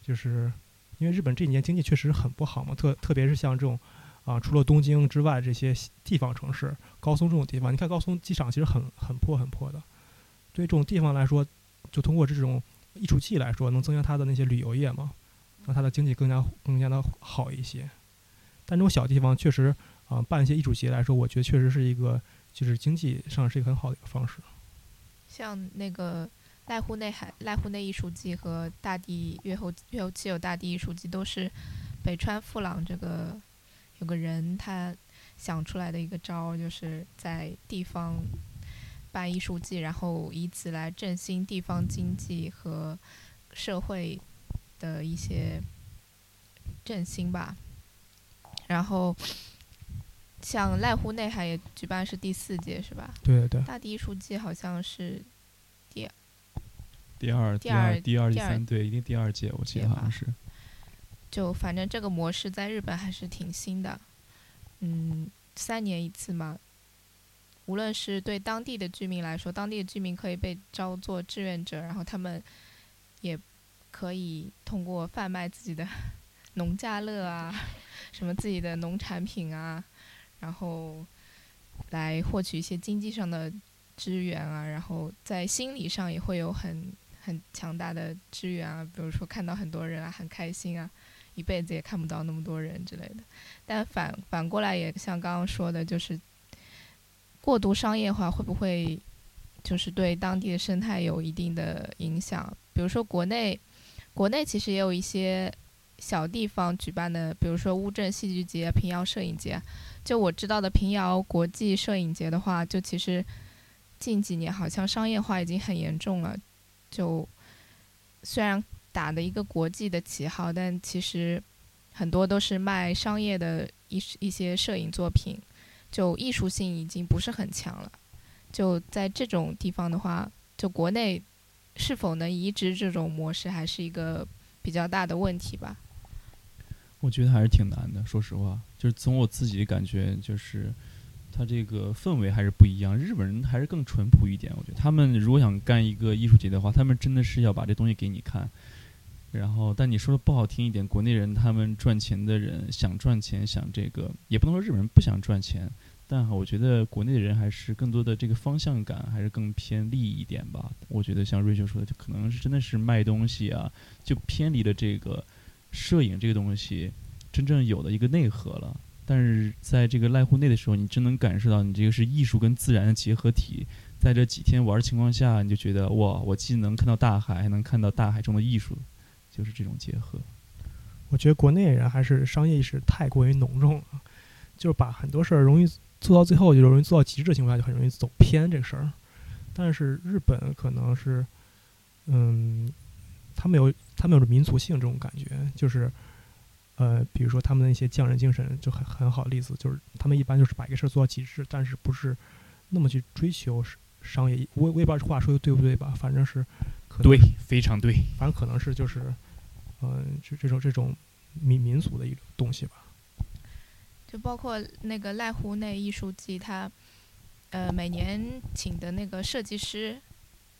Speaker 1: 就是因为日本这几年经济确实很不好嘛，特特别是像这种啊，除了东京之外这些地方城市，高松这种地方，你看高松机场其实很很破很破的，对于这种地方来说，就通过这种艺术季来说，能增加它的那些旅游业嘛，让它的经济更加更加的好一些。但这种小地方确实啊，办一些艺术节来说，我觉得确实是一个就是经济上是一个很好的一个方式。
Speaker 3: 像那个濑户内海濑户内艺术季和大地月后月后七有大地艺术季，都是北川富朗这个有个人他想出来的一个招，就是在地方办艺术季，然后以此来振兴地方经济和社会的一些振兴吧。然后像濑户内海也举办是第四届是吧？
Speaker 1: 对对对，
Speaker 3: 大地艺术季好像是
Speaker 2: 第二、
Speaker 3: 第
Speaker 2: 第二、第二、第三，对，一定第二届，我记得好像是。
Speaker 3: 就反正这个模式在日本还是挺新的，嗯，三年一次嘛。无论是对当地的居民来说，当地的居民可以被招做志愿者，然后他们也可以通过贩卖自己的 农家乐啊，什么自己的农产品啊，然后来获取一些经济上的支援啊，然后在心理上也会有很很强大的支援啊，比如说看到很多人啊很开心啊，一辈子也看不到那么多人之类的。但反反过来也像刚刚说的，就是过度商业化会不会就是对当地的生态有一定的影响？比如说国内，国内其实也有一些小地方举办的，比如说乌镇戏剧节、平遥摄影节。就我知道的平遥国际摄影节的话，就其实近几年好像商业化已经很严重了。就虽然打的一个国际的旗号，但其实很多都是卖商业的一一些摄影作品，就艺术性已经不是很强了。就在这种地方的话，就国内是否能移植这种模式，还是一个比较大的问题吧。
Speaker 2: 我觉得还是挺难的，说实话，就是从我自己感觉，就是他这个氛围还是不一样。日本人还是更淳朴一点，我觉得他们如果想干一个艺术节的话，他们真的是要把这东西给你看。然后，但你说的不好听一点，国内人他们赚钱的人想赚钱，想这个也不能说日本人不想赚钱，但我觉得国内的人还是更多的这个方向感还是更偏利益一点吧。我觉得像瑞秋说的，就可能是真的是卖东西啊，就偏离了这个摄影这个东西真正有的一个内核了。但是在这个濑户内的时候，你真能感受到你这个是艺术跟自然的结合体。在这几天玩的情况下，你就觉得哇，我既能看到大海，还能看到大海中的艺术，就是这种结合。
Speaker 1: 我觉得国内人还是商业意识太过于浓重了，就是把很多事儿容易做到最后，就容易做到极致的情况下，就很容易走偏这个事儿。但是日本可能是，嗯，他们有他们有着民族性这种感觉，就是，呃，比如说他们的一些匠人精神就很很好的例子，就是他们一般就是把一个事儿做到极致，但是不是那么去追求商业。我我也不知道这话说的对不对吧，反正是可能
Speaker 2: 对，非常对。
Speaker 1: 反正可能是就是，嗯、这这种这种民民俗的一种东西吧。
Speaker 3: 就包括那个濑户内艺术季，它呃每年请的那个设计师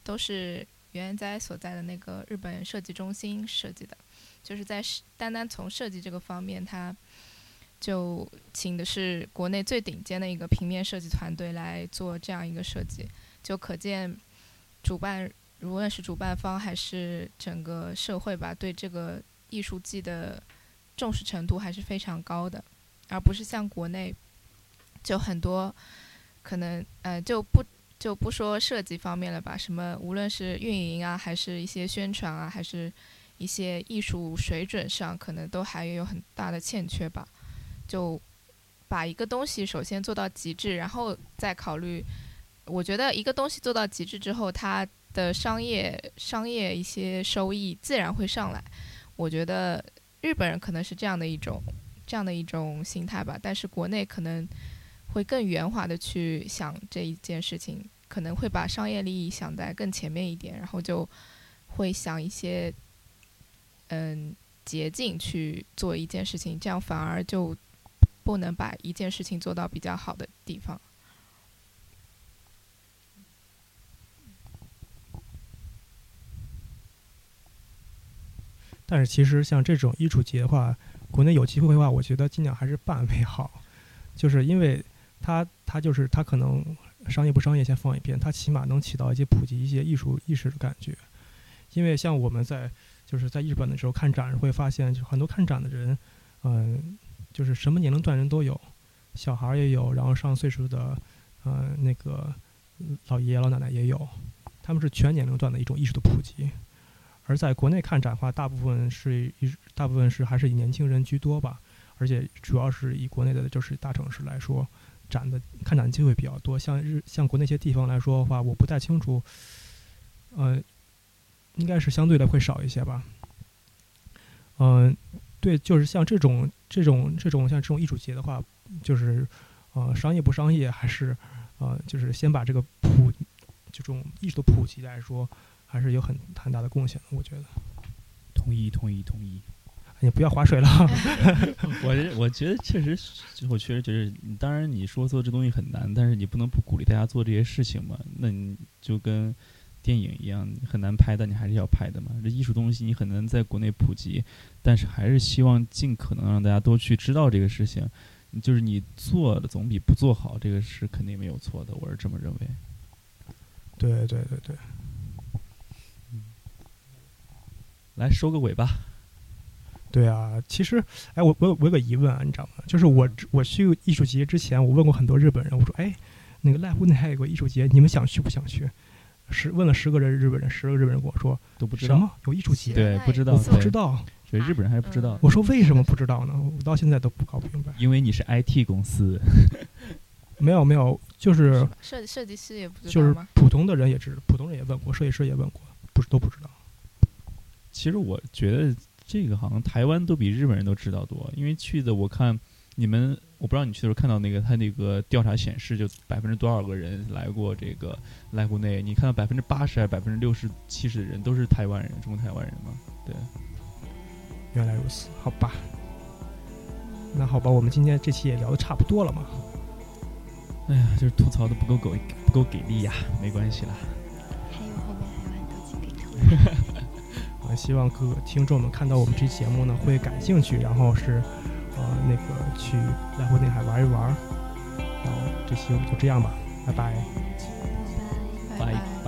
Speaker 3: 都是原哉所在的那个日本设计中心设计的，就是在设单单从设计这个方面，他就请的是国内最顶尖的一个平面设计团队来做这样一个设计，就可见主办无论是主办方还是整个社会吧，对这个艺术季的重视程度还是非常高的。而不是像国内，就很多可能呃就不就不说设计方面了吧，什么无论是运营啊，还是一些宣传啊，还是一些艺术水准上，可能都还有很大的欠缺吧。就把一个东西首先做到极致，然后再考虑我觉得一个东西做到极致之后，它的商业商业一些收益自然会上来。我觉得日本人可能是这样的一种这样的一种心态吧，但是国内可能会更圆滑的去想这一件事情，可能会把商业利益想在更前面一点，然后就会想一些嗯捷径去做一件事情，这样反而就不能把一件事情做到比较好的地方。
Speaker 1: 但是其实像这种艺术节的话，国内有机会的话，我觉得尽量还是办为好，就是因为它它就是它可能商业不商业先放一边，它起码能起到一些普及一些艺术意识的感觉。因为像我们在就是在日本的时候看展，会发现就很多看展的人，嗯、就是什么年龄段人都有，小孩儿也有，然后上岁数的，呃，那个老爷爷老奶奶也有，他们是全年龄段的一种艺术的普及。而在国内看展的话，大部分是一大部分是还是以年轻人居多吧，而且主要是以国内的就是大城市来说，展的看展机会比较多。像日像国内一些地方来说的话，我不太清楚，呃，应该是相对的会少一些吧。嗯、对，就是像这种这种这种像这种艺术节的话，就是呃商业不商业，还是呃就是先把这个普这种艺术的普及来说，还是有很很大的贡献的，我觉得。
Speaker 2: 同意，同意，同意。
Speaker 1: 你不要划水了。
Speaker 2: 我觉我觉得确实是，我确实觉得，当然你说做这东西很难，但是你不能不鼓励大家做这些事情嘛。那你就跟电影一样，你很难拍，但你还是要拍的嘛。这艺术东西你很难在国内普及，但是还是希望尽可能让大家都去知道这个事情。就是你做的总比不做好，这个是肯定没有错的，我是这么认为。
Speaker 1: 对对对对，
Speaker 2: 来收个尾吧。
Speaker 1: 对啊，其实，哎，我我有我有个疑问啊，你知道吗？就是我我去艺术节之前，我问过很多日本人，我说，哎，那个濑户内还有个艺术节，你们想去不想去？十问了十个人日本人，十个日本人跟我说
Speaker 2: 都不知道，
Speaker 1: 什么有艺术节？
Speaker 2: 对，不知道，
Speaker 1: 不知道。
Speaker 2: 所以日本人还是不知道，
Speaker 1: 我说为什么不知道呢？我到现在都不搞不明白。
Speaker 2: 因为你是 IT 公司，
Speaker 1: 没有没有，就是
Speaker 3: 设设计师也不知
Speaker 1: 就是？普通的人也知，普通人也问过，设计师也问过，不是都不知道。
Speaker 2: 其实我觉得这个好像台湾都比日本人都知道多，因为去的我看你们，我不知道你去的时候看到那个他那个调查显示，就百分之多少个人来过这个濑户内，你看到百分之八十还是百分之六十七十的人都是台湾人，中国台湾人吗？对，
Speaker 1: 原来如此，好吧。那好吧，我们今天这期也聊的差不多了嘛。
Speaker 2: 哎呀，就是吐槽的不够狗不够给力呀，没关系啦。
Speaker 4: 还有后面还有很多集可以吐
Speaker 1: 啊，希望各个听众们看到我们这期节目呢会感兴趣，然后是呃那个去来回内海玩一玩，然后这期我们就这样吧，拜拜。拜拜。